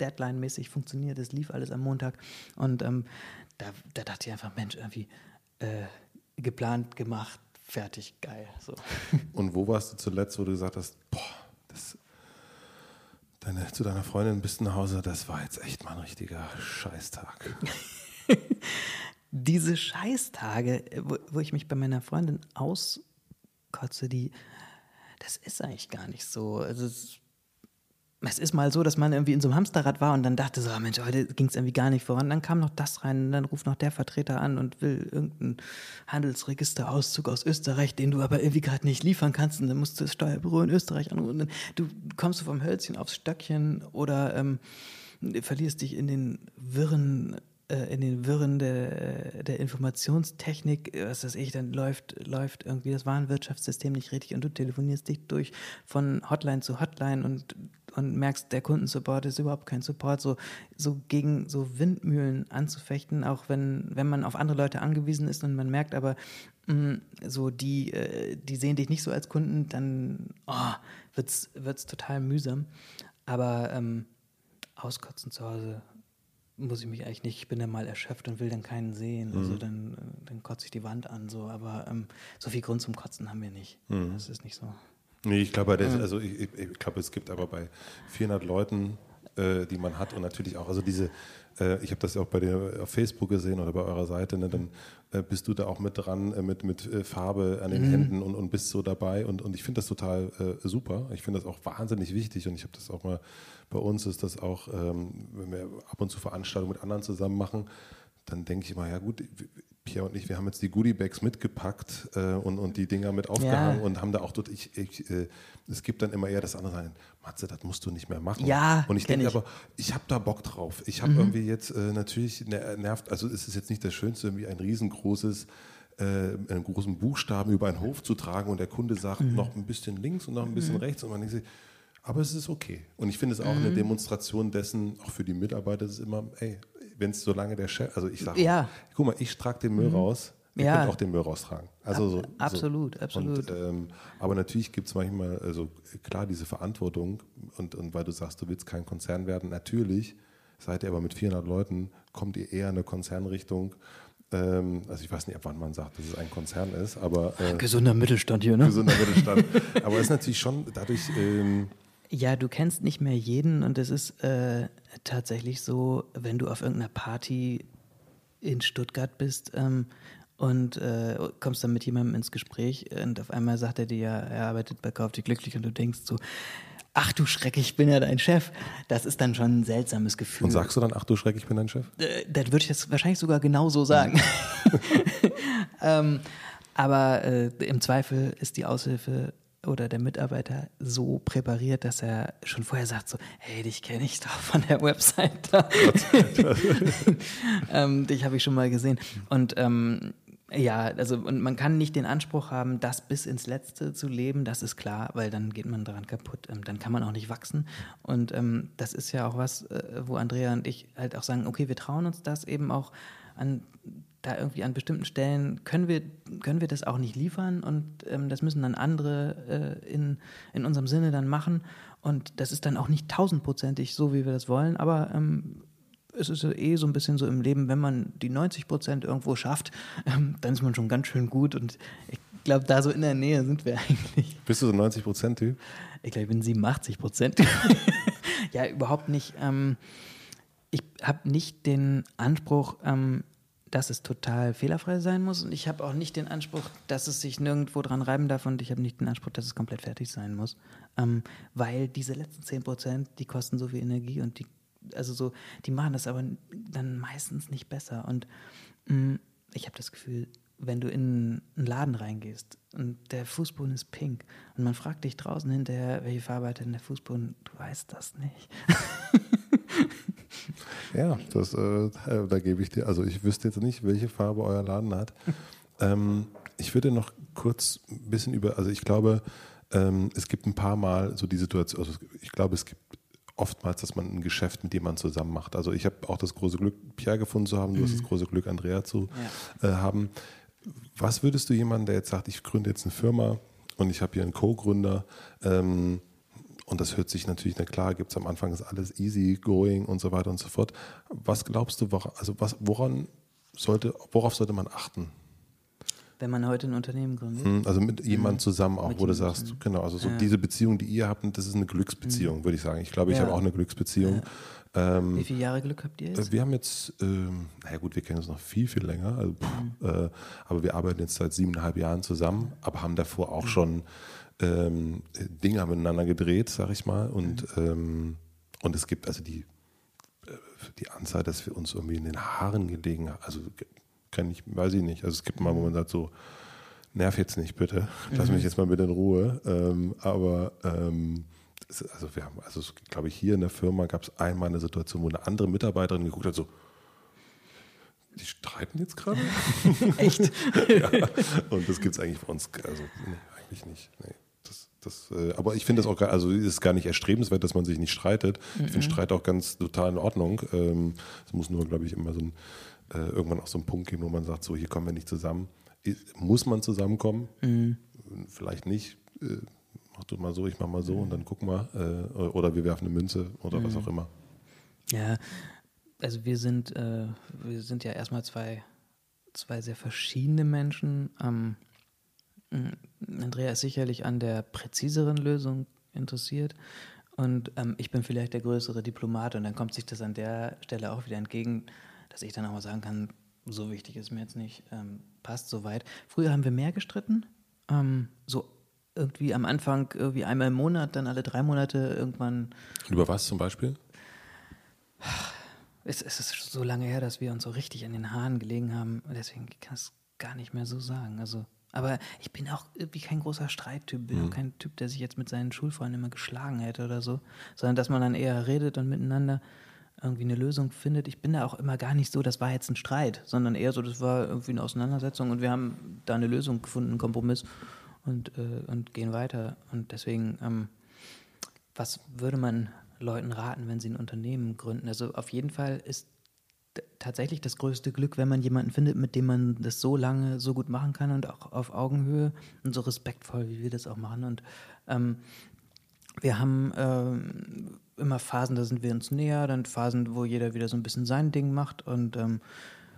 Deadline-mäßig funktioniert, es lief alles am Montag. Und ähm, da, da, dachte ich einfach, Mensch, irgendwie äh, geplant, gemacht, fertig, geil. So. Und wo warst du zuletzt, wo du gesagt hast, boah, das, deine, zu deiner Freundin bist du nach Hause, das war jetzt echt mal ein richtiger Scheißtag. Diese Scheißtage, wo, wo ich mich bei meiner Freundin aus kotze, die, das ist eigentlich gar nicht so. Also es, ist mal so, dass man irgendwie in so einem Hamsterrad war und dann dachte so, oh Mensch, heute ging es irgendwie gar nicht voran. Dann kam noch das rein und dann ruft noch der Vertreter an und will irgendeinen Handelsregisterauszug aus Österreich, den du aber irgendwie gerade nicht liefern kannst und dann musst du das Steuerbüro in Österreich anrufen. Du kommst vom Hölzchen aufs Stöckchen oder ähm, verlierst dich in den wirren äh, in den Wirren der, der Informationstechnik, was weiß ich, dann läuft, läuft irgendwie das Warenwirtschaftssystem nicht richtig und du telefonierst dich durch von Hotline zu Hotline und, und merkst, der Kundensupport ist überhaupt kein Support, so, so gegen so Windmühlen anzufechten, auch wenn, wenn man auf andere Leute angewiesen ist und man merkt aber, mh, mm, so die, äh, die sehen dich nicht so als Kunden, dann oh, wird es total mühsam. Aber ähm, auskotzen zu Hause muss ich mich eigentlich nicht, ich bin dann mal erschöpft und will dann keinen sehen. Also mhm. dann, äh, dann kotze ich die Wand an. So. Aber ähm, so viel Grund zum Kotzen haben wir nicht. Mhm. Das ist nicht so. Nee, ich glaube, das, also ich, ich, glaube, es gibt aber bei 400 Leuten äh, die man hat und natürlich auch, also diese, äh, ich habe das ja auch bei dir auf Facebook gesehen oder bei eurer Seite, ne, dann äh, bist du da auch mit dran, äh, mit, mit äh, Farbe an den mhm. Händen und, und bist so dabei und, und ich finde das total äh, super. Ich finde das auch wahnsinnig wichtig und ich habe das auch mal, bei uns ist das auch, ähm, wenn wir ab und zu Veranstaltungen mit anderen zusammen machen, dann denke ich immer, ja gut, Pierre und ich, wir haben jetzt die Goodie-Bags mitgepackt äh, und, und die Dinger mit aufgehangen ja. und haben da auch dort, ich, ich, äh, es gibt dann immer eher das andere sein, Matze, das musst du nicht mehr machen. Ja, und ich denke aber, ich habe da Bock drauf. Ich habe mhm. irgendwie jetzt äh, natürlich nervt, also es ist jetzt nicht das Schönste, irgendwie ein riesengroßes äh, einen großen Buchstaben über einen Hof zu tragen und der Kunde sagt mhm. noch ein bisschen links und noch ein bisschen mhm. rechts und man denkt sich, aber es ist okay. Und ich finde es auch eine mhm. Demonstration dessen, auch für die Mitarbeiter, ist immer, ey, wenn es so lange der Chef, also ich sage, ja. guck mal, ich trage den Müll mhm. raus, ihr ja. könnt auch den Müll raustragen. Also so, absolut, so. absolut. Und, ähm, aber natürlich gibt es manchmal, also klar, diese Verantwortung und, und weil du sagst, du willst kein Konzern werden, natürlich seid ihr aber mit 400 Leuten, kommt ihr eher in eine Konzernrichtung, ähm, also ich weiß nicht, ab wann man sagt, dass es ein Konzern ist, aber äh, gesunder Mittelstand hier, ne? Gesunder Mittelstand. aber es ist natürlich schon dadurch ähm, ja, du kennst nicht mehr jeden und es ist äh, tatsächlich so, wenn du auf irgendeiner Party in Stuttgart bist ähm, und äh, kommst dann mit jemandem ins Gespräch und auf einmal sagt er dir, ja, er arbeitet bei Kauf dich glücklich und du denkst so, ach du Schreck, ich bin ja dein Chef. Das ist dann schon ein seltsames Gefühl. Und sagst du dann, ach du Schreck, ich bin dein Chef? Äh, dann würde ich das wahrscheinlich sogar genauso sagen. ähm, aber äh, im Zweifel ist die Aushilfe oder der Mitarbeiter so präpariert, dass er schon vorher sagt so, hey, dich kenne ich doch von der Website. ähm, dich habe ich schon mal gesehen. Und ähm, ja, also und man kann nicht den Anspruch haben, das bis ins Letzte zu leben, das ist klar, weil dann geht man daran kaputt. Ähm, dann kann man auch nicht wachsen. Und ähm, das ist ja auch was, äh, wo Andrea und ich halt auch sagen, okay, wir trauen uns das eben auch an da irgendwie an bestimmten Stellen können wir, können wir das auch nicht liefern und ähm, das müssen dann andere äh, in, in unserem Sinne dann machen. Und das ist dann auch nicht tausendprozentig so, wie wir das wollen, aber ähm, es ist eh so ein bisschen so im Leben, wenn man die 90 Prozent irgendwo schafft, ähm, dann ist man schon ganz schön gut und ich glaube, da so in der Nähe sind wir eigentlich. Bist du so 90 Prozent Typ? Ich glaube, ich bin 87 Prozent. ja, überhaupt nicht. Ähm, ich habe nicht den Anspruch, ähm, dass es total fehlerfrei sein muss. Und ich habe auch nicht den Anspruch, dass es sich nirgendwo dran reiben darf. Und ich habe nicht den Anspruch, dass es komplett fertig sein muss. Ähm, weil diese letzten 10 Prozent, die kosten so viel Energie und die, also so, die machen das aber dann meistens nicht besser. Und mh, mm, ich habe das Gefühl, wenn du in einen Laden reingehst und der Fußboden ist pink und man fragt dich draußen hinterher, welche Farbe hat denn der Fußboden, du weißt das nicht. Ja, das, äh, da gebe ich dir, also ich wüsste jetzt nicht, welche Farbe euer Laden hat. ähm, ich würde noch kurz ein bisschen über, also ich glaube, ähm, es gibt ein paar Mal so die Situation, also ich glaube, es gibt oftmals, dass man ein Geschäft mit jemandem zusammen macht. Also ich habe auch das große Glück, Pierre gefunden zu haben, du mhm. hast das große Glück, Andrea zu ja. äh, haben. Was würdest du jemandem, der jetzt sagt, ich gründe jetzt eine Firma und ich habe hier einen Co-Gründer, ähm, und das hört sich natürlich, na klar, gibt es am Anfang ist alles easy going und so weiter und so fort. Was glaubst du, also was, woran sollte, worauf sollte man achten? Wenn man heute ein Unternehmen gründet? Hm, also mit jemandem mhm. zusammen auch, mit wo du sagst, zusammen. genau, also so ja. diese Beziehung, die ihr habt, das ist eine Glücksbeziehung, mhm. würde ich sagen. Ich glaube, ich ja. habe auch eine Glücksbeziehung. Ja. Ähm, Wie viele Jahre Glück habt ihr jetzt? Wir haben jetzt, ähm, naja gut, wir kennen uns noch viel, viel länger, also, mhm. äh, aber wir arbeiten jetzt seit siebeneinhalb Jahren zusammen, aber haben davor auch mhm. schon ähm, Dinger miteinander gedreht, sag ich mal. Und, mhm. ähm, und es gibt also die, äh, die Anzahl, dass wir uns irgendwie in den Haaren gelegen haben. Also kann ich, weiß ich nicht. Also es gibt mal, wo man sagt so, nerv jetzt nicht bitte, lass mhm. mich jetzt mal bitte in Ruhe. Ähm, aber ähm, also wir haben, also glaube ich, hier in der Firma gab es einmal eine Situation, wo eine andere Mitarbeiterin geguckt hat, so, die streiten jetzt gerade? Echt? ja. Und das gibt es eigentlich bei uns, also nee, eigentlich nicht. Nee. Das, äh, aber ich finde das auch gar, also ist gar nicht erstrebenswert, dass man sich nicht streitet. Mhm. Ich finde Streit auch ganz total in Ordnung. Ähm, es muss nur, glaube ich, immer so ein, äh, irgendwann auch so ein Punkt geben, wo man sagt, so hier kommen wir nicht zusammen. Muss man zusammenkommen? Mhm. Vielleicht nicht. Äh, mach du mal so, ich mach mal so mhm. und dann gucken wir. Äh, oder wir werfen eine Münze oder was mhm. auch immer. Ja, also wir sind, wir sind ja erstmal zwei, zwei sehr verschiedene Menschen. Ähm, Andrea ist sicherlich an der präziseren Lösung interessiert und ähm, ich bin vielleicht der größere Diplomat und dann kommt sich das an der Stelle auch wieder entgegen, dass ich dann auch mal sagen kann, so wichtig ist mir jetzt nicht, ähm, passt soweit. Früher haben wir mehr gestritten, ähm, so irgendwie am Anfang irgendwie einmal im Monat, dann alle drei Monate irgendwann. Über was zum Beispiel? Es, es, ist so lange her, dass wir uns so richtig an den Haaren gelegen haben. Deswegen kann ich es gar nicht mehr so sagen. Also, aber ich bin auch irgendwie kein großer Streittyp. Bin mhm. auch kein Typ, der sich jetzt mit seinen Schulfreunden immer geschlagen hätte oder so. Sondern dass man dann eher redet und miteinander irgendwie eine Lösung findet. Ich bin da auch immer gar nicht so, das war jetzt ein Streit, sondern eher so, das war irgendwie eine Auseinandersetzung und wir haben da eine Lösung gefunden, einen Kompromiss und, äh, und gehen weiter. Und deswegen, ähm, was würde man Leuten raten, wenn sie ein Unternehmen gründen? Also auf jeden Fall ist tatsächlich das größte Glück, wenn man jemanden findet, mit dem man das so lange so gut machen kann und auch auf Augenhöhe und so respektvoll, wie wir das auch machen. Und ähm, wir haben ähm, immer Phasen, da sind wir uns näher, dann Phasen, wo jeder wieder so ein bisschen sein Ding macht und ähm,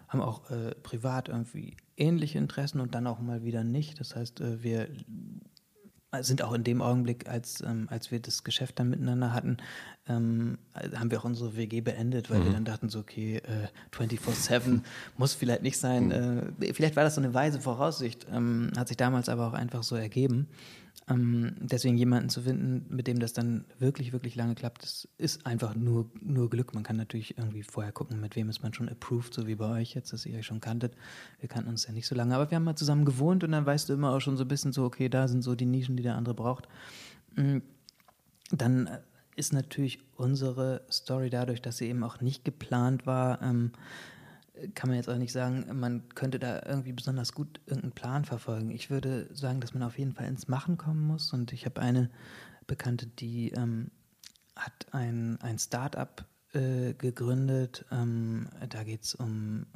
haben auch äh, privat irgendwie ähnliche Interessen und dann auch mal wieder nicht. Das heißt, äh, wir sind auch in dem Augenblick, als, ähm, als wir das Geschäft dann miteinander hatten, ähm, haben wir auch unsere WG beendet, weil mhm. wir dann dachten so, okay, äh, 24-7 muss vielleicht nicht sein. Mhm. Äh, vielleicht war das so eine weise Voraussicht, ähm, hat sich damals aber auch einfach so ergeben. Ähm, deswegen jemanden zu finden, mit dem das dann wirklich, wirklich lange klappt, das ist einfach nur, nur Glück. Man kann natürlich irgendwie vorher gucken, mit wem ist man schon approved, so wie bei euch jetzt, dass ihr euch schon kanntet. Wir kannten uns ja nicht so lange, aber wir haben mal zusammen gewohnt und dann weißt du immer auch schon so ein bisschen so, okay, da sind so die Nischen, die der andere braucht. Mm, dann ist natürlich unsere Story dadurch, dass sie eben auch nicht geplant war, ähm, kann man jetzt auch nicht sagen, man könnte da irgendwie besonders gut irgendeinen Plan verfolgen. Ich würde sagen, dass man auf jeden Fall ins Machen kommen muss. Und ich habe eine Bekannte, die ähm, hat ein, ein Start-up äh, gegründet. Ähm, da geht es um,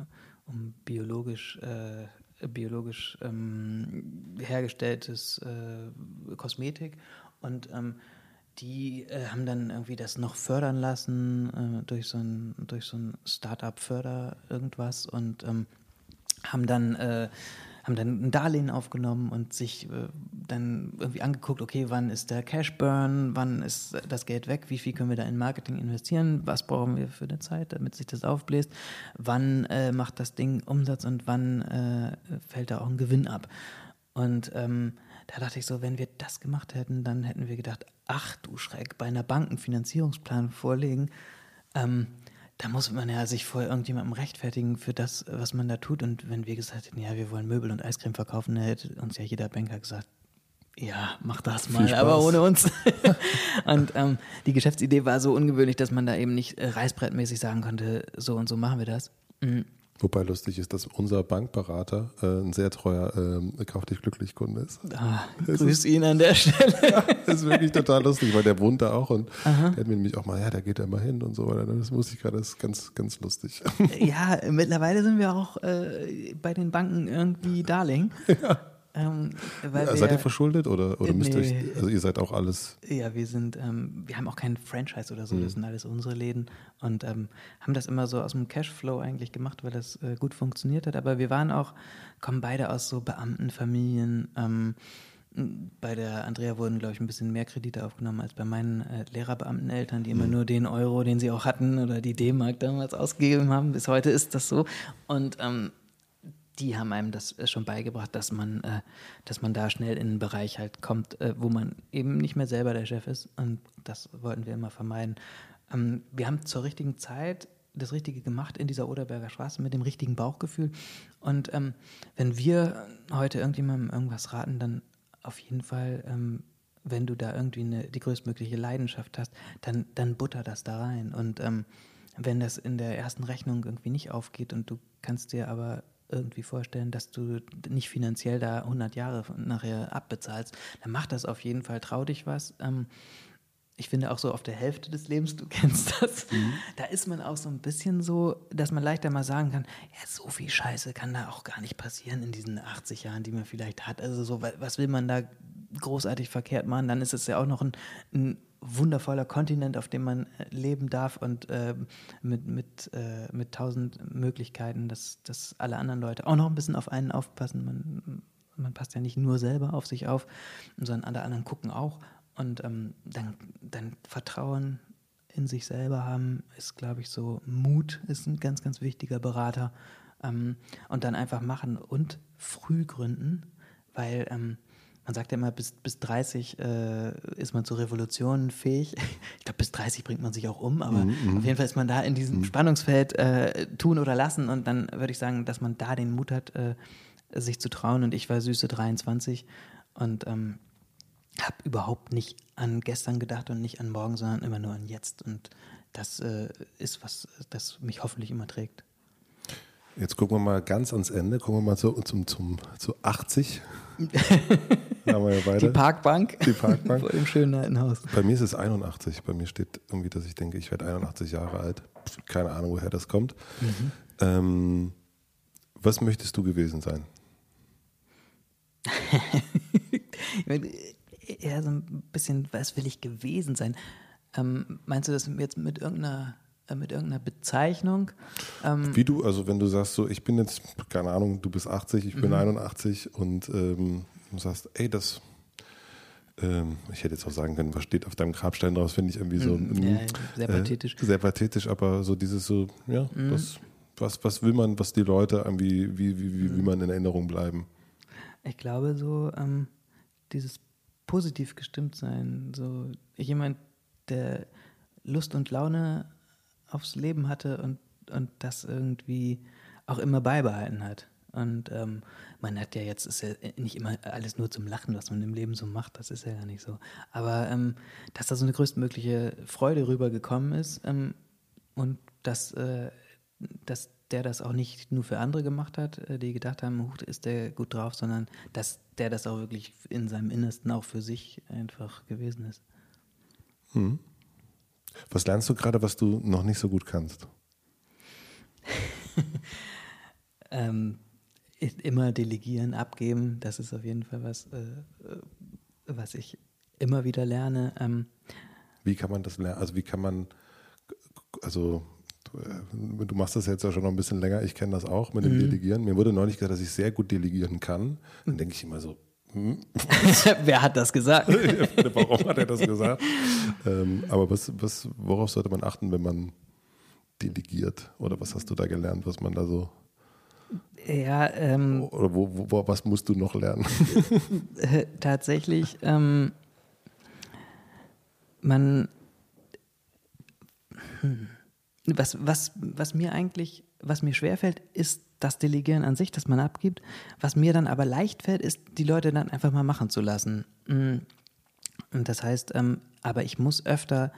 um biologisch, äh, biologisch ähm, hergestelltes äh, Kosmetik. Und ähm, die äh, haben dann irgendwie das noch fördern lassen äh, durch so ein, durch so ein Startup-Förder irgendwas und ähm, haben dann äh, haben dann ein Darlehen aufgenommen und sich äh, dann irgendwie angeguckt, okay, wann ist der Cash Burn, wann ist das Geld weg, wie viel können wir da in Marketing investieren, was brauchen wir für eine Zeit, damit sich das aufbläst, wann äh, macht das Ding Umsatz und wann äh, fällt da auch ein Gewinn ab. Und ähm, da dachte ich so, wenn wir das gemacht hätten, dann hätten wir gedacht, ach du Schreck, bei einer Bank einen Finanzierungsplan vorlegen, ähm, da muss man ja sich vor irgendjemandem rechtfertigen für das, was man da tut. Und wenn wir gesagt hätten, ja, wir wollen Möbel und Eiscreme verkaufen, dann hätte uns ja jeder Banker gesagt, ja, mach das mal, aber ohne uns. und ähm, die Geschäftsidee war so ungewöhnlich, dass man da eben nicht äh, reißbrettmäßig sagen konnte, so und so machen wir das. Mhm. Wobei lustig ist, dass unser Bankberater äh, ein sehr treuer äh, Kauf dich glücklich Kunde ist. Ah, grüß ist, ihn an der Stelle. ja, das ist wirklich total lustig, weil der wohnt da auch und Aha. der hat mir nämlich auch mal, ja, da geht er mal hin und so weiter. Das muss ich gerade, das ist ganz, ganz lustig. ja, mittlerweile sind wir auch äh, bei den Banken irgendwie Darling. Ja. Ähm, seid ihr verschuldet oder, oder müsst nee, ihr euch, also ihr seid auch alles? Ja, wir sind, ähm, wir haben auch kein Franchise oder so, mhm. das sind alles unsere Läden und ähm, haben das immer so aus dem Cashflow eigentlich gemacht, weil das äh, gut funktioniert hat. Aber wir waren auch, kommen beide aus so Beamtenfamilien. Ähm, bei der Andrea wurden, glaube ich, ein bisschen mehr Kredite aufgenommen als bei meinen äh, Lehrerbeamteneltern, die immer mhm. nur den Euro, den sie auch hatten, oder die D-Mark damals ausgegeben haben. Bis heute ist das so. Und ähm, die haben einem das äh, schon beigebracht, dass man, äh, dass man da schnell in einen Bereich halt kommt, äh, wo man eben nicht mehr selber der Chef ist. Und das wollten wir immer vermeiden. Ähm, wir haben zur richtigen Zeit das Richtige gemacht in dieser Oderberger Straße mit dem richtigen Bauchgefühl. Und ähm, wenn wir heute irgendjemandem irgendwas raten, dann auf jeden Fall, ähm, wenn du da irgendwie eine, die größtmögliche Leidenschaft hast, dann, dann butter das da rein. Und ähm, wenn das in der ersten Rechnung irgendwie nicht aufgeht und du kannst dir aber irgendwie vorstellen, dass du nicht finanziell da 100 Jahre nachher abbezahlst, dann mach das auf jeden Fall, trau dich was. Ähm, ich finde auch so auf der Hälfte des Lebens, du kennst das, mhm. da ist man auch so ein bisschen so, dass man leichter mal sagen kann, ja, so viel Scheiße kann da auch gar nicht passieren in diesen 80 Jahren, die man vielleicht hat. Also so, was will man da großartig verkehrt machen? Dann ist es ja auch noch ein, ein wundervoller Kontinent, auf dem man äh, leben darf und äh, mit, mit, äh, mit tausend Möglichkeiten, dass, dass alle anderen Leute auch noch ein bisschen auf einen aufpassen. Man, man passt ja nicht nur selber auf sich auf, sondern alle anderen gucken auch. und ähm, dann, dann Vertrauen in sich selber haben, ist, glaube ich, so Mut ist ein ganz, ganz wichtiger Berater. Ähm, und dann einfach machen und früh gründen, weil ähm, man sagt ja immer, bis, bis 30 äh, ist man zur Revolution fähig. Ich glaube, bis 30 bringt man sich auch um, aber mm, auf jeden Fall ist man da in diesem mm. Spannungsfeld äh, tun oder lassen. Und dann würde ich sagen, dass man da den Mut hat, äh, sich zu trauen. Und ich war süße 23 und ähm, habe überhaupt nicht an gestern gedacht und nicht an morgen, sondern immer nur an jetzt. Und das äh, ist was, das mich hoffentlich immer trägt. Jetzt gucken wir mal ganz ans Ende, gucken wir mal zu, zum, zum, zu 80. haben wir ja beide. Die Parkbank. Die Parkbank. Vor dem schönen alten Haus. Bei mir ist es 81. Bei mir steht irgendwie, dass ich denke, ich werde 81 Jahre alt. Keine Ahnung, woher das kommt. Mhm. Ähm, was möchtest du gewesen sein? eher so ein bisschen, was will ich gewesen sein? Ähm, meinst du das jetzt mit irgendeiner mit irgendeiner Bezeichnung. Ähm Wie du, also wenn du sagst, so ich bin jetzt, keine Ahnung, du bist 80, ich bin mhm. 81 und ähm, du sagst, ey, das, ähm, ich hätte jetzt auch sagen können, was steht auf deinem Grabstein draus, finde ich irgendwie so mhm. ja, sehr pathetisch. Äh, sehr pathetisch, aber so dieses so, ja, mhm. das, was, was will man, was die Leute irgendwie, wie, wie, wie, wie mhm. man in Erinnerung bleiben? Ich glaube so, ähm, dieses positiv gestimmt sein, so jemand, der Lust und Laune aufs Leben hatte und, und das irgendwie auch immer beibehalten hat. Und ähm, man hat ja jetzt, ist ja nicht immer alles nur zum Lachen, was man im Leben so macht, das ist ja gar nicht so. Aber ähm, dass da so eine größtmögliche Freude rübergekommen ist ähm, und dass, äh, dass der das auch nicht nur für andere gemacht hat, äh, die gedacht haben, huch, ist der gut drauf, sondern dass der das auch wirklich in seinem Innersten auch für sich einfach gewesen ist. Mhm. Was lernst du gerade, was du noch nicht so gut kannst? ähm, immer delegieren, abgeben, das ist auf jeden Fall was, äh, äh, was ich immer wieder lerne. Ähm, wie kann man das lernen? Also wie kann man, also du, äh, du machst das jetzt ja schon noch ein bisschen länger, ich kenne das auch mit dem mhm. Delegieren. Mir wurde neulich gesagt, dass ich sehr gut delegieren kann. Dann denke ich immer so, hm? Wer hat das gesagt? Warum hat er das gesagt? ähm, aber was, was, worauf sollte man achten, wenn man delegiert? Oder was hast du da gelernt, was man da so. Ja, ähm, Oder wo, wo, was musst du noch lernen? tatsächlich, ähm, man. Hm, was, was, was mir eigentlich, was mir schwerfällt, ist das Delegieren an sich, das man abgibt. Was mir dann aber leicht fällt, ist, die Leute dann einfach mal machen zu lassen. Mm. Und das heißt, ähm, aber ich muss öfter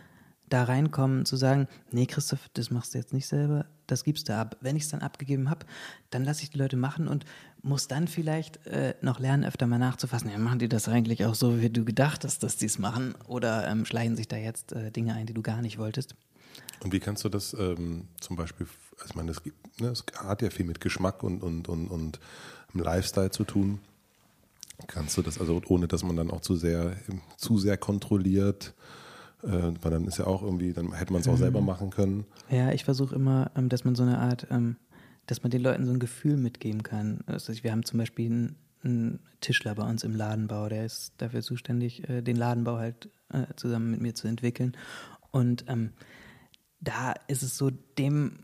da reinkommen, zu sagen, nee, Christoph, das machst du jetzt nicht selber, das gibst du ab. Wenn ich es dann abgegeben habe, dann lasse ich die Leute machen und muss dann vielleicht äh, noch lernen, öfter mal nachzufassen. Ja, machen die das eigentlich auch so, wie du gedacht hast, dass die es machen? Oder ähm, schleichen sich da jetzt äh, Dinge ein, die du gar nicht wolltest? Und wie kannst du das ähm, zum Beispiel, also ich meine, es, gibt, ne, es hat ja viel mit Geschmack und, und, und, und Lifestyle zu tun. Kannst du das, also ohne dass man dann auch zu sehr, zu sehr kontrolliert, äh, weil dann ist ja auch irgendwie, dann hätte man es auch mhm. selber machen können. Ja, ich versuche immer, ähm, dass man so eine Art, ähm, dass man den Leuten so ein Gefühl mitgeben kann. Also wir haben zum Beispiel einen, einen Tischler bei uns im Ladenbau, der ist dafür zuständig, äh, den Ladenbau halt äh, zusammen mit mir zu entwickeln. Und ähm, da ist es so, dem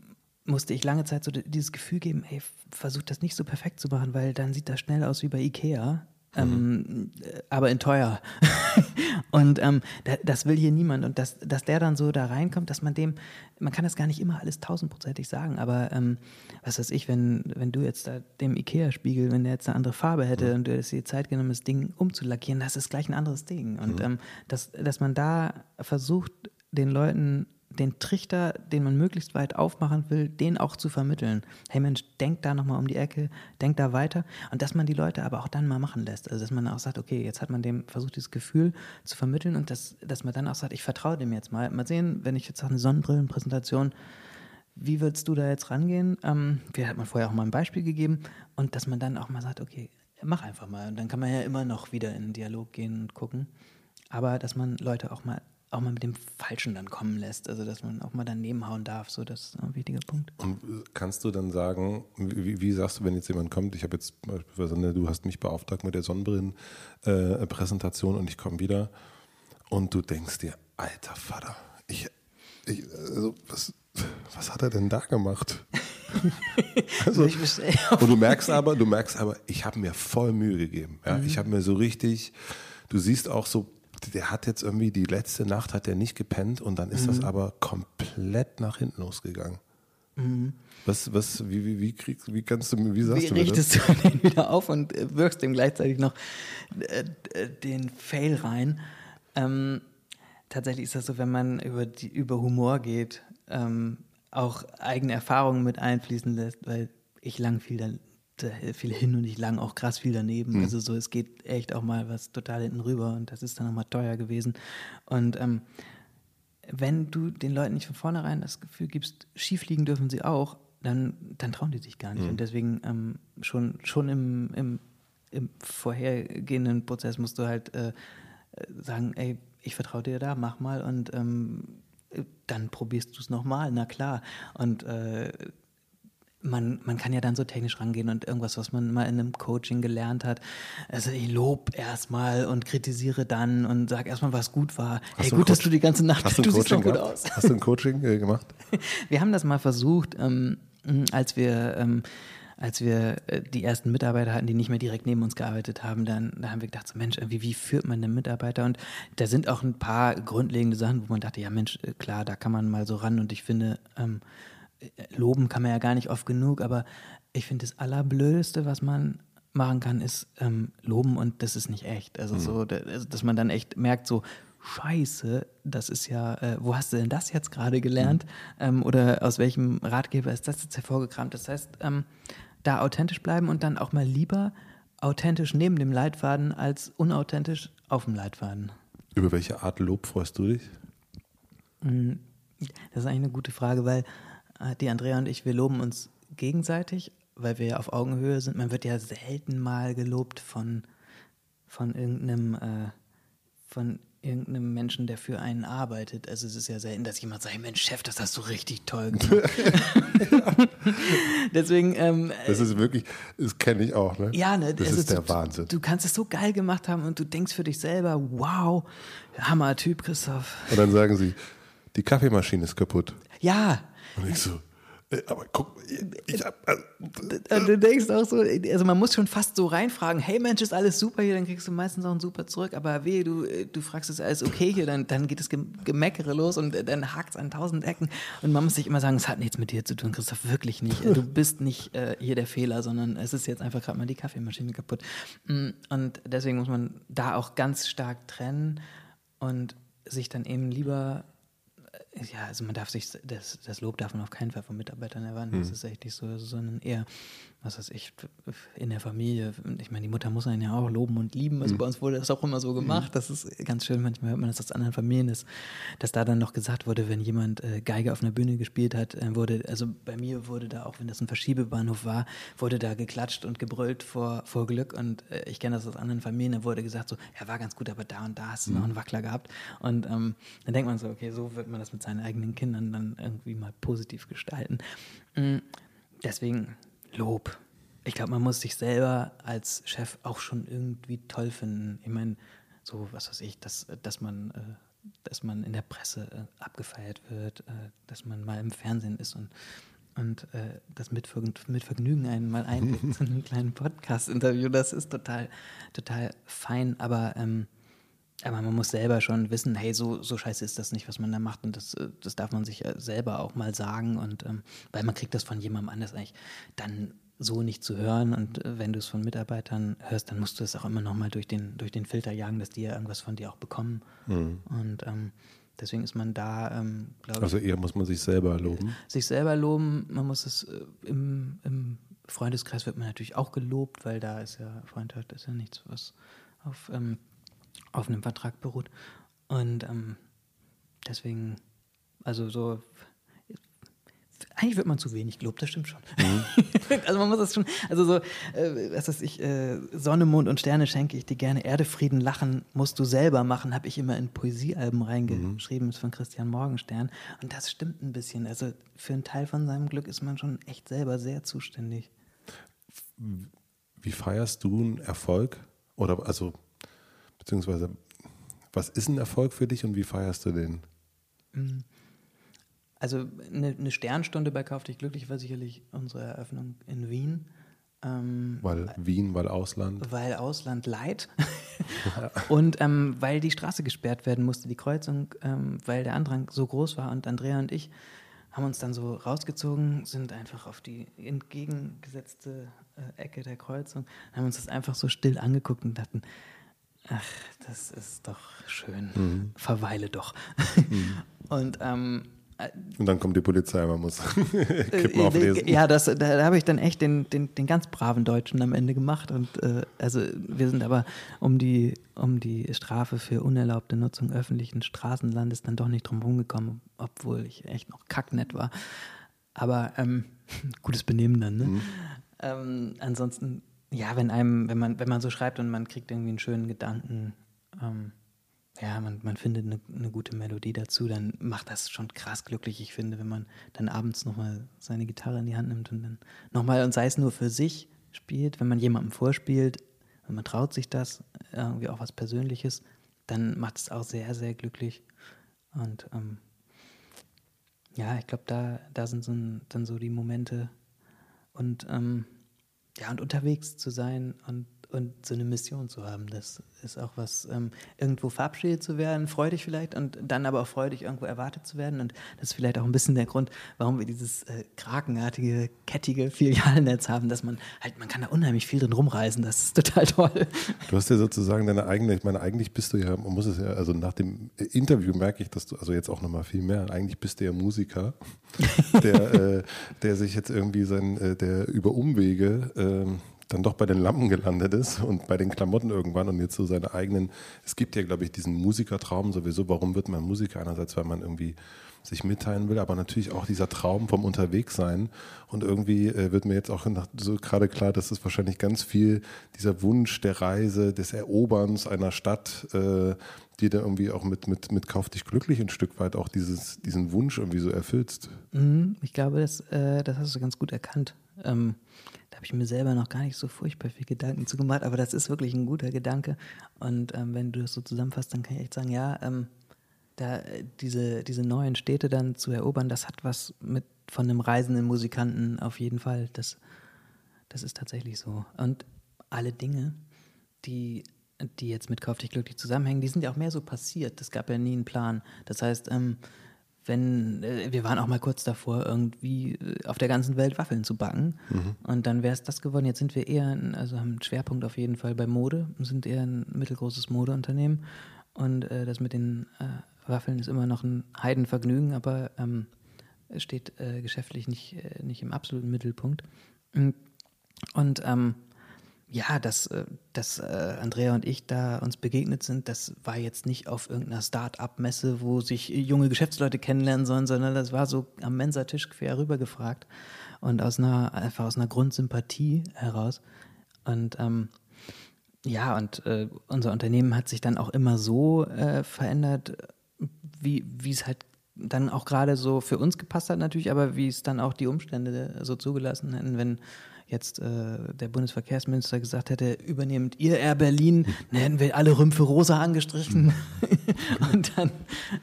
musste ich lange Zeit so dieses Gefühl geben, ey, versuch das nicht so perfekt zu machen, weil dann sieht das schnell aus wie bei Ikea. Mhm. Ähm, aber in teuer. und ähm, da, das will hier niemand. Und dass, dass der dann so da reinkommt, dass man dem, man kann das gar nicht immer alles tausendprozentig sagen, aber ähm, was weiß ich, wenn, wenn du jetzt da dem Ikea-Spiegel, wenn der jetzt eine andere Farbe hätte mhm. und du hättest dir Zeit genommen, das Ding umzulackieren, das ist gleich ein anderes Ding. Und mhm. ähm, dass, dass man da versucht, den Leuten den Trichter, den man möglichst weit aufmachen will, den auch zu vermitteln. Hey Mensch, denk da nochmal um die Ecke, denk da weiter und dass man die Leute aber auch dann mal machen lässt. Also dass man auch sagt, okay, jetzt hat man dem versucht, dieses Gefühl zu vermitteln und dass, dass man dann auch sagt, ich vertraue dem jetzt mal. Mal sehen, wenn ich jetzt sage, eine Sonnenbrillenpräsentation, wie würdest du da jetzt rangehen? Ähm, wir hat man vorher auch mal ein Beispiel gegeben und dass man dann auch mal sagt, okay, mach einfach mal. Und dann kann man ja immer noch wieder in den Dialog gehen und gucken. Aber dass man Leute auch mal auch mal mit dem Falschen dann kommen lässt. Also dass man auch mal daneben hauen darf. So, das ist ein wichtiger Punkt. Und kannst du dann sagen, wie, wie sagst du, wenn jetzt jemand kommt, ich habe jetzt beispielsweise, du hast mich beauftragt mit der Sonnenbrillenpräsentation äh, und ich komme wieder und du denkst dir, alter Vater, ich, ich also was, was hat er denn da gemacht? also, und du merkst aber, du merkst aber, ich habe mir voll Mühe gegeben. Ja? Mhm. Ich habe mir so richtig, du siehst auch so, der hat jetzt irgendwie die letzte Nacht hat er nicht gepennt und dann ist mhm. das aber komplett nach hinten losgegangen. Mhm. Was, was, wie, wie, wie kriegst, wie kannst du, wie sagst wie du richtest das? du den wieder auf und wirkst dem gleichzeitig noch äh, äh, den Fail rein? Ähm, tatsächlich ist das so, wenn man über, die, über Humor geht, ähm, auch eigene Erfahrungen mit einfließen lässt, weil ich lang viel, da, viel hin und ich lang auch krass viel daneben. Mhm. Also so, es geht echt auch mal was total hinten rüber und das ist dann nochmal teuer gewesen. Und ähm, wenn du den Leuten nicht von vornherein das Gefühl gibst, schief liegen dürfen sie auch, dann, dann trauen die sich gar nicht. Mhm. Und deswegen ähm, schon, schon im, im, im vorhergehenden Prozess musst du halt äh, sagen, ey, ich vertraue dir da, mach mal und ähm, dann probierst du es nochmal, na klar. Und äh, man, man kann ja dann so technisch rangehen und irgendwas, was man mal in einem Coaching gelernt hat. Also ich lob erstmal und kritisiere dann und sag erstmal, was gut war. Hast hey, gut, dass du die ganze Nacht, hast du, du siehst doch gut aus. Hast du ein Coaching äh, gemacht? Wir haben das mal versucht, ähm, als wir ähm, als wir äh, die ersten Mitarbeiter hatten, die nicht mehr direkt neben uns gearbeitet haben, dann da haben wir gedacht, so Mensch, irgendwie, wie führt man einen Mitarbeiter? Und da sind auch ein paar grundlegende Sachen, wo man dachte, ja Mensch, äh, klar, da kann man mal so ran. Und ich finde, ähm, äh, loben kann man ja gar nicht oft genug, aber ich finde das Allerblödeste, was man machen kann, ist ähm, loben und das ist nicht echt. Also mhm. so, also, dass man dann echt merkt, so, Scheiße, das ist ja, äh, wo hast du denn das jetzt gerade gelernt? Mhm. Ähm, oder aus welchem Ratgeber ist das jetzt hervorgekramt? Das heißt, ähm, da authentisch bleiben und dann auch mal lieber authentisch neben dem Leitfaden als unauthentisch auf dem Leitfaden. Über welche Art Lob freust du dich? Mm, das ist eigentlich eine gute Frage, weil äh, die Andrea und ich, wir loben uns gegenseitig, weil wir ja auf Augenhöhe sind. Man wird ja selten mal gelobt von, von irgendeinem, äh, von irgendeinem Menschen, der für einen arbeitet. Also es ist ja selten, dass jemand sagt, Mensch, Chef, das hast du richtig toll gemacht. Deswegen. Ähm, das ist wirklich, das kenne ich auch, ne? Ja, ne? Das also ist der du, Wahnsinn. Du kannst es so geil gemacht haben und du denkst für dich selber, wow, Hammer-Typ, Christoph. Und dann sagen sie, die Kaffeemaschine ist kaputt. Ja. Und ich so, äh, aber guck, ich hab. Also, du denkst auch so, also man muss schon fast so reinfragen, hey Mensch, ist alles super hier, dann kriegst du meistens auch ein super zurück, aber weh, du, du fragst, ist alles okay hier, dann, dann geht das Gemeckere los und dann hakt es an tausend Ecken und man muss sich immer sagen, es hat nichts mit dir zu tun, Christoph, wirklich nicht. Du bist nicht äh, hier der Fehler, sondern es ist jetzt einfach gerade mal die Kaffeemaschine kaputt. Mm, und deswegen muss man da auch ganz stark trennen und sich dann eben lieber ja, also man darf sich, das, das Lob darf man auf keinen Fall von Mitarbeitern erwarten. Mhm. Das ist echt nicht so, sondern eher, was weiß ich, in der Familie. Ich meine, die Mutter muss einen ja auch loben und lieben. Also mhm. bei uns wurde das auch immer so gemacht. Das ist ganz schön. Manchmal hört man das aus anderen Familien, dass, dass da dann noch gesagt wurde, wenn jemand äh, Geige auf einer Bühne gespielt hat, äh, wurde, also bei mir wurde da, auch wenn das ein Verschiebebahnhof war, wurde da geklatscht und gebrüllt vor, vor Glück. Und äh, ich kenne das aus anderen Familien, da wurde gesagt so, ja, war ganz gut, aber da und da hast du mhm. noch einen Wackler gehabt. Und ähm, dann denkt man so, okay, so wird man das mit seinen eigenen Kindern dann irgendwie mal positiv gestalten. Mm, deswegen Lob. Ich glaube, man muss sich selber als Chef auch schon irgendwie toll finden. Ich meine, so, was weiß ich, dass, dass man äh, dass man in der Presse äh, abgefeiert wird, äh, dass man mal im Fernsehen ist und, und das mit, mit Vergnügen einen mal einlädt zu einem kleinen Podcast-Interview. Das ist total, total fein, aber ähm, aber man muss selber schon wissen, hey, so, so scheiße ist das nicht, was man da macht. Und das, äh, das darf man sich selber auch mal sagen. Und ähm, weil man kriegt das von jemandem anders eigentlich dann so nicht zu hören. Und äh, wenn du es von Mitarbeitern hörst, dann musst du es auch immer nochmal durch den, durch den Filter jagen, dass die ja irgendwas von dir auch bekommen. Mhm. Und ähm, deswegen ist man da, ähm, glaube ich. Also eher muss man sich selber loben. Sich selber loben, man muss es äh, im, im Freundeskreis wird man natürlich auch gelobt, weil da ist ja Freundschaft ist ja nichts, was auf ähm, auf einem Vertrag beruht. Und ähm, deswegen, also so, eigentlich wird man zu wenig gelobt, das stimmt schon. Mhm. also man muss das schon, also so, äh, was weiß ich, äh, Sonne, Mond und Sterne schenke ich dir gerne, Erde, Frieden, Lachen musst du selber machen, habe ich immer in Poesiealben reingeschrieben, mhm. ist von Christian Morgenstern. Und das stimmt ein bisschen. Also für einen Teil von seinem Glück ist man schon echt selber sehr zuständig. Wie feierst du einen Erfolg? Oder also beziehungsweise Was ist ein Erfolg für dich und wie feierst du den? Mm. Also eine, eine Sternstunde bei Kauf dich glücklich war sicherlich unsere Eröffnung in Wien. Ähm, weil Wien, weil Ausland? Weil Ausland leid. und ähm, weil die Straße gesperrt werden musste, die Kreuzung, ähm, weil der Andrang so groß war. Und Andrea und ich haben uns dann so rausgezogen, sind einfach auf die entgegengesetzte äh, Ecke der Kreuzung, haben uns das einfach so still angeguckt und dachten, ach, das ist doch schön, mhm. verweile doch. Mhm. und ähm, äh, und dann kommt die Polizei, man muss Kippen äh, auflesen. Ja, das, da, da habe ich dann echt den, den, den ganz braven Deutschen am Ende gemacht. Und äh, also wir sind aber um die, um die Strafe für unerlaubte Nutzung öffentlichen Straßenlandes dann doch nicht drum rumgekommen, obwohl ich echt noch kacknett war. Aber ähm, gutes Benehmen dann, ne? Mhm. Ähm, ansonsten, ja, wenn einem, wenn man, wenn man so schreibt und man kriegt irgendwie einen schönen Gedanken, ähm, ja, man, man findet eine, eine, gute Melodie dazu, dann macht das schon krass glücklich. Ich finde, wenn man dann abends nochmal seine Gitarre in die Hand nimmt und dann nochmal, und sei es nur für sich spielt, wenn man jemandem vorspielt, wenn man traut sich das, irgendwie auch was Persönliches, dann macht es auch sehr, sehr glücklich. Und ähm, ja, ich glaube, da, da sind so dann so die Momente und ähm, ja, und unterwegs zu sein und und so eine Mission zu haben. Das ist auch was, ähm, irgendwo verabschiedet zu werden, freudig vielleicht und dann aber auch freudig irgendwo erwartet zu werden. Und das ist vielleicht auch ein bisschen der Grund, warum wir dieses äh, krakenartige, kettige Filialnetz haben, dass man halt, man kann da unheimlich viel drin rumreisen. Das ist total toll. Du hast ja sozusagen deine eigene, ich meine, eigentlich bist du ja, man muss es ja, also nach dem Interview merke ich, dass du, also jetzt auch nochmal viel mehr, eigentlich bist du ja Musiker, der, äh, der sich jetzt irgendwie sein, äh, der über Umwege, ähm, dann doch bei den Lampen gelandet ist und bei den Klamotten irgendwann und jetzt so seine eigenen, es gibt ja, glaube ich, diesen Musikertraum sowieso, warum wird man Musiker? Einerseits, weil man irgendwie sich mitteilen will, aber natürlich auch dieser Traum vom Unterwegssein. Und irgendwie äh, wird mir jetzt auch so gerade klar, dass es wahrscheinlich ganz viel dieser Wunsch der Reise, des Eroberns einer Stadt, äh, die da irgendwie auch mit, mit, mit Kauf dich glücklich ein Stück weit auch dieses, diesen Wunsch irgendwie so erfüllst. Mhm, ich glaube, das, äh, das hast du ganz gut erkannt. Ähm, da habe ich mir selber noch gar nicht so furchtbar viel Gedanken zu gemacht, aber das ist wirklich ein guter Gedanke. Und ähm, wenn du das so zusammenfasst, dann kann ich echt sagen, ja, ähm, da diese, diese neuen Städte dann zu erobern, das hat was mit von einem reisenden Musikanten auf jeden Fall. Das, das ist tatsächlich so. Und alle Dinge, die, die jetzt mit Kauf dich glücklich zusammenhängen, die sind ja auch mehr so passiert. Es gab ja nie einen Plan. Das heißt, ähm, wenn, äh, wir waren auch mal kurz davor, irgendwie äh, auf der ganzen Welt Waffeln zu backen. Mhm. Und dann wäre es das geworden. Jetzt sind wir eher, also haben einen Schwerpunkt auf jeden Fall bei Mode, sind eher ein mittelgroßes Modeunternehmen. Und äh, das mit den äh, Waffeln ist immer noch ein Heidenvergnügen, aber ähm, steht äh, geschäftlich nicht, äh, nicht im absoluten Mittelpunkt. Und ähm, ja, dass, äh, dass äh, Andrea und ich da uns begegnet sind, das war jetzt nicht auf irgendeiner Start-up-Messe, wo sich junge Geschäftsleute kennenlernen sollen, sondern das war so am Mensatisch quer rüber gefragt und aus einer, einfach aus einer Grundsympathie heraus. Und ähm, ja, und äh, unser Unternehmen hat sich dann auch immer so äh, verändert, wie es halt dann auch gerade so für uns gepasst hat natürlich, aber wie es dann auch die Umstände so zugelassen hätten, wenn jetzt äh, der Bundesverkehrsminister gesagt hätte, übernehmt ihr Air Berlin, dann hätten wir alle Rümpfe rosa angestrichen. und dann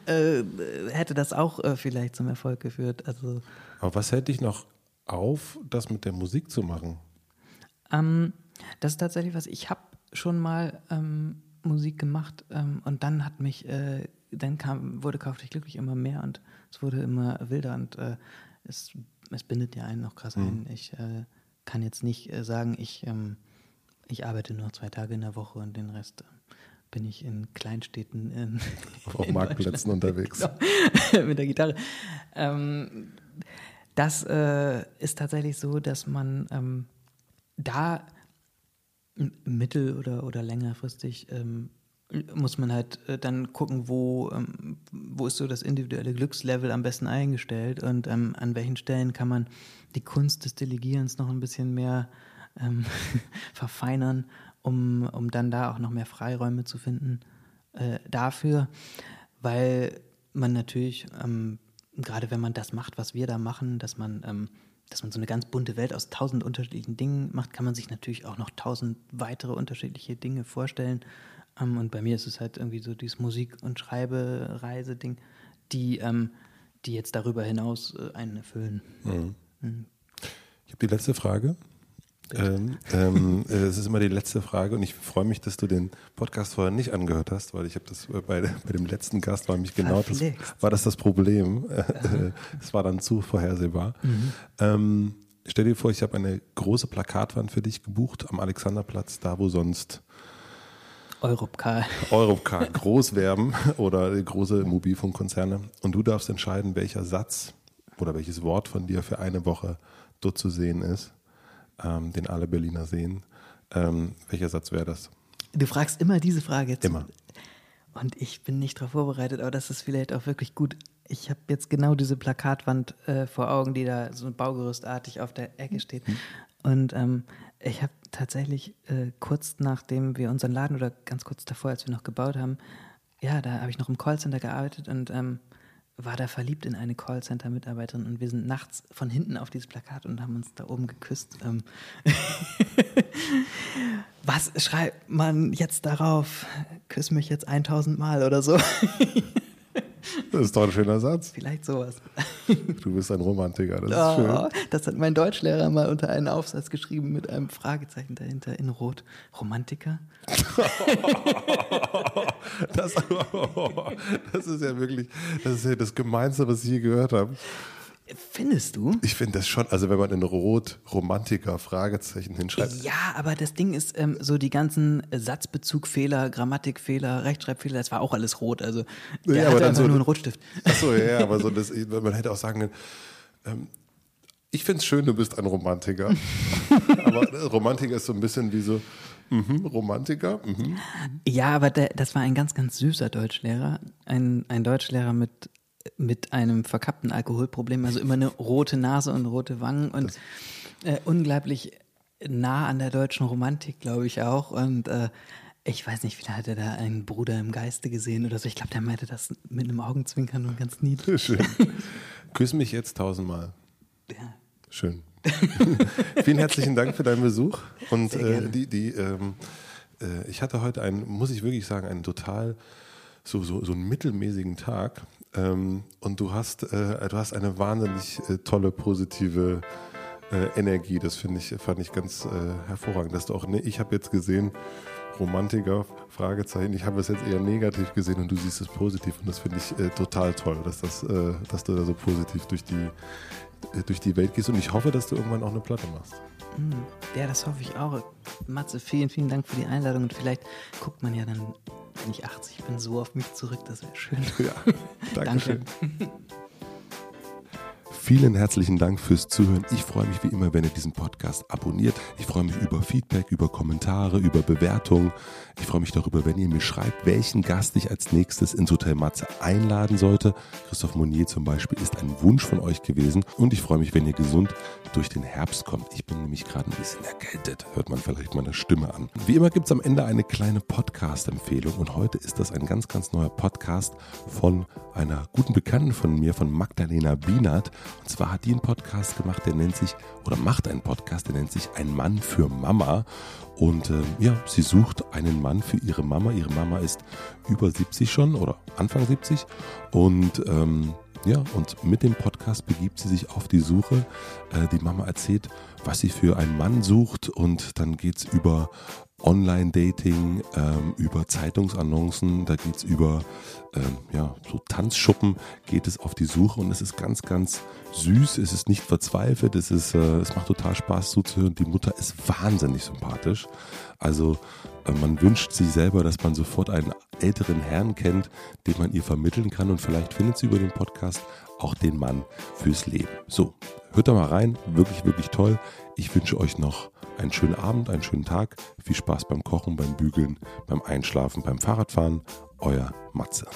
äh, hätte das auch äh, vielleicht zum Erfolg geführt. Also, Aber was hält dich noch auf, das mit der Musik zu machen? Ähm, das ist tatsächlich was, ich habe schon mal ähm, Musik gemacht ähm, und dann hat mich, äh, dann kam, wurde Kauf dich glücklich immer mehr und es wurde immer wilder und äh, es, es bindet ja einen noch krass mhm. ein. Ich äh, kann jetzt nicht äh, sagen, ich, ähm, ich arbeite nur zwei Tage in der Woche und den Rest äh, bin ich in Kleinstädten in, auf in Marktplätzen unterwegs. Genau, mit der Gitarre. Ähm, das äh, ist tatsächlich so, dass man ähm, da mittel- oder, oder längerfristig ähm, muss man halt äh, dann gucken, wo, ähm, wo ist so das individuelle Glückslevel am besten eingestellt und ähm, an welchen Stellen kann man die Kunst des Delegierens noch ein bisschen mehr ähm, verfeinern, um, um dann da auch noch mehr Freiräume zu finden äh, dafür, weil man natürlich, ähm, gerade wenn man das macht, was wir da machen, dass man ähm, dass man so eine ganz bunte Welt aus tausend unterschiedlichen Dingen macht, kann man sich natürlich auch noch tausend weitere unterschiedliche Dinge vorstellen Ähm, und bei mir ist es halt irgendwie so dieses Musik- und Schreibereise-Ding, die, ähm, die jetzt darüber hinaus äh, einen erfüllen. Mhm. Mhm. Ich habe die letzte Frage. Ähm, ähm, äh, es ist immer die letzte Frage und ich freue mich, dass du den Podcast vorher nicht angehört hast, weil ich habe das bei, bei dem letzten Gast war mich genau das war das das Problem. Es war dann zu vorhersehbar. Mhm. Ähm, stell dir vor, ich habe eine große Plakatwand für dich gebucht am Alexanderplatz, da wo sonst Europcar. Europcar groß werben oder große Mobilfunkkonzerne und du darfst entscheiden, welcher Satz oder welches Wort von dir für eine Woche dort zu sehen ist ähm, den alle Berliner sehen. Ähm, welcher Satz wäre das? Du fragst immer diese Frage jetzt. Immer. Und ich bin nicht darauf vorbereitet, aber das ist vielleicht auch wirklich gut. Ich habe jetzt genau diese Plakatwand äh, vor Augen, die da so baugerüstartig auf der Ecke steht. Mhm. Und ähm, ich habe tatsächlich äh, kurz nachdem wir unseren Laden oder ganz kurz davor, als wir noch gebaut haben, ja, da habe ich noch im Callcenter gearbeitet und ähm, war da verliebt in eine Callcenter-Mitarbeiterin und wir sind nachts von hinten auf dieses Plakat und haben uns da oben geküsst. Ähm Was schreibt man jetzt darauf? Küss mich jetzt 1000 Mal oder so. Das ist doch ein schöner Satz. Vielleicht sowas. Du bist ein Romantiker, das oh, ist schön. Das hat mein Deutschlehrer mal unter einen Aufsatz geschrieben mit einem Fragezeichen dahinter in Rot. Romantiker? das, das, ist ja wirklich, das ist ja das Gemeinste, was ich je gehört habe. Findest du? Ich finde das schon, also wenn man in Rot Romantiker Fragezeichen hinschreibt. Ja, aber das Ding ist, ähm, so die ganzen Satzbezugfehler, Grammatikfehler, Rechtschreibfehler, das war auch alles rot. Also der ja, hatte einfach so, nur einen Rotstift. Achso, ja, aber so das, man hätte auch sagen können, ähm, ich finde es schön, du bist ein Romantiker. aber Romantiker ist so ein bisschen wie so, Mhm, Romantiker. Mhm. Ja, aber der, das war ein ganz, ganz süßer Deutschlehrer. Ein, ein Deutschlehrer mit mit einem verkappten Alkoholproblem, also immer eine rote Nase und rote Wangen und äh, unglaublich nah an der deutschen Romantik, glaube ich auch. Und äh, ich weiß nicht, vielleicht hat er da einen Bruder im Geiste gesehen oder so. Ich glaube, der meinte das mit einem Augenzwinkern und ganz niedlich. Schön. Küss mich jetzt tausendmal. Ja. Schön. Vielen herzlichen Dank für deinen Besuch. Und äh, die, die, ähm, äh, ich hatte heute einen, muss ich wirklich sagen, einen total so, so, so einen mittelmäßigen Tag. Ähm, und du hast, äh, du hast eine wahnsinnig äh, tolle, positive äh, Energie. Das ich, fand ich ganz äh, hervorragend. Dass du auch, ne, ich habe jetzt gesehen, Romantiker, Fragezeichen. Ich habe es jetzt eher negativ gesehen und du siehst es positiv und das finde ich äh, total toll, dass, das, äh, dass du da so positiv durch die, durch die Welt gehst und ich hoffe, dass du irgendwann auch eine Platte machst. Hm, ja, das hoffe ich auch. Matze, vielen, vielen Dank für die Einladung und vielleicht guckt man ja dann wenn ich 80 bin, so auf mich zurück. Das wäre schön. Ja, danke. schön. Vielen herzlichen Dank fürs Zuhören. Ich freue mich wie immer, wenn ihr diesen Podcast abonniert. Ich freue mich über Feedback, über Kommentare, über Bewertungen. Ich freue mich darüber, wenn ihr mir schreibt, welchen Gast ich als nächstes ins Hotel Matze einladen sollte. Christoph Monier zum Beispiel ist ein Wunsch von euch gewesen. Und ich freue mich, wenn ihr gesund durch den Herbst kommt. Ich bin nämlich gerade ein bisschen erkältet. Hört man vielleicht meine Stimme an. Wie immer gibt es am Ende eine kleine Podcast-Empfehlung. Und heute ist das ein ganz, ganz neuer Podcast von einer guten Bekannten von mir, von Magdalena Bienert. Und zwar hat die einen Podcast gemacht, der nennt sich, oder macht einen Podcast, der nennt sich Ein Mann für Mama. Und äh, ja, sie sucht einen Mann für ihre Mama. Ihre Mama ist über 70 schon oder Anfang 70. Und ähm, ja, und mit dem Podcast begibt sie sich auf die Suche. Äh, die Mama erzählt, was sie für einen Mann sucht und dann geht es über Online-Dating, ähm, über Zeitungsannoncen, da geht es über ähm, ja, so Tanzschuppen, geht es auf die Suche und es ist ganz, ganz süß, es ist nicht verzweifelt, es, ist, äh, es macht total Spaß zuzuhören. Die Mutter ist wahnsinnig sympathisch. Also äh, man wünscht sich selber, dass man sofort einen älteren Herrn kennt, den man ihr vermitteln kann und vielleicht findet sie über den Podcast auch den Mann fürs Leben. So, hört da mal rein, wirklich, wirklich toll. Ich wünsche euch noch einen schönen Abend, einen schönen Tag, viel Spaß beim Kochen, beim Bügeln, beim Einschlafen, beim Fahrradfahren. Euer Matze.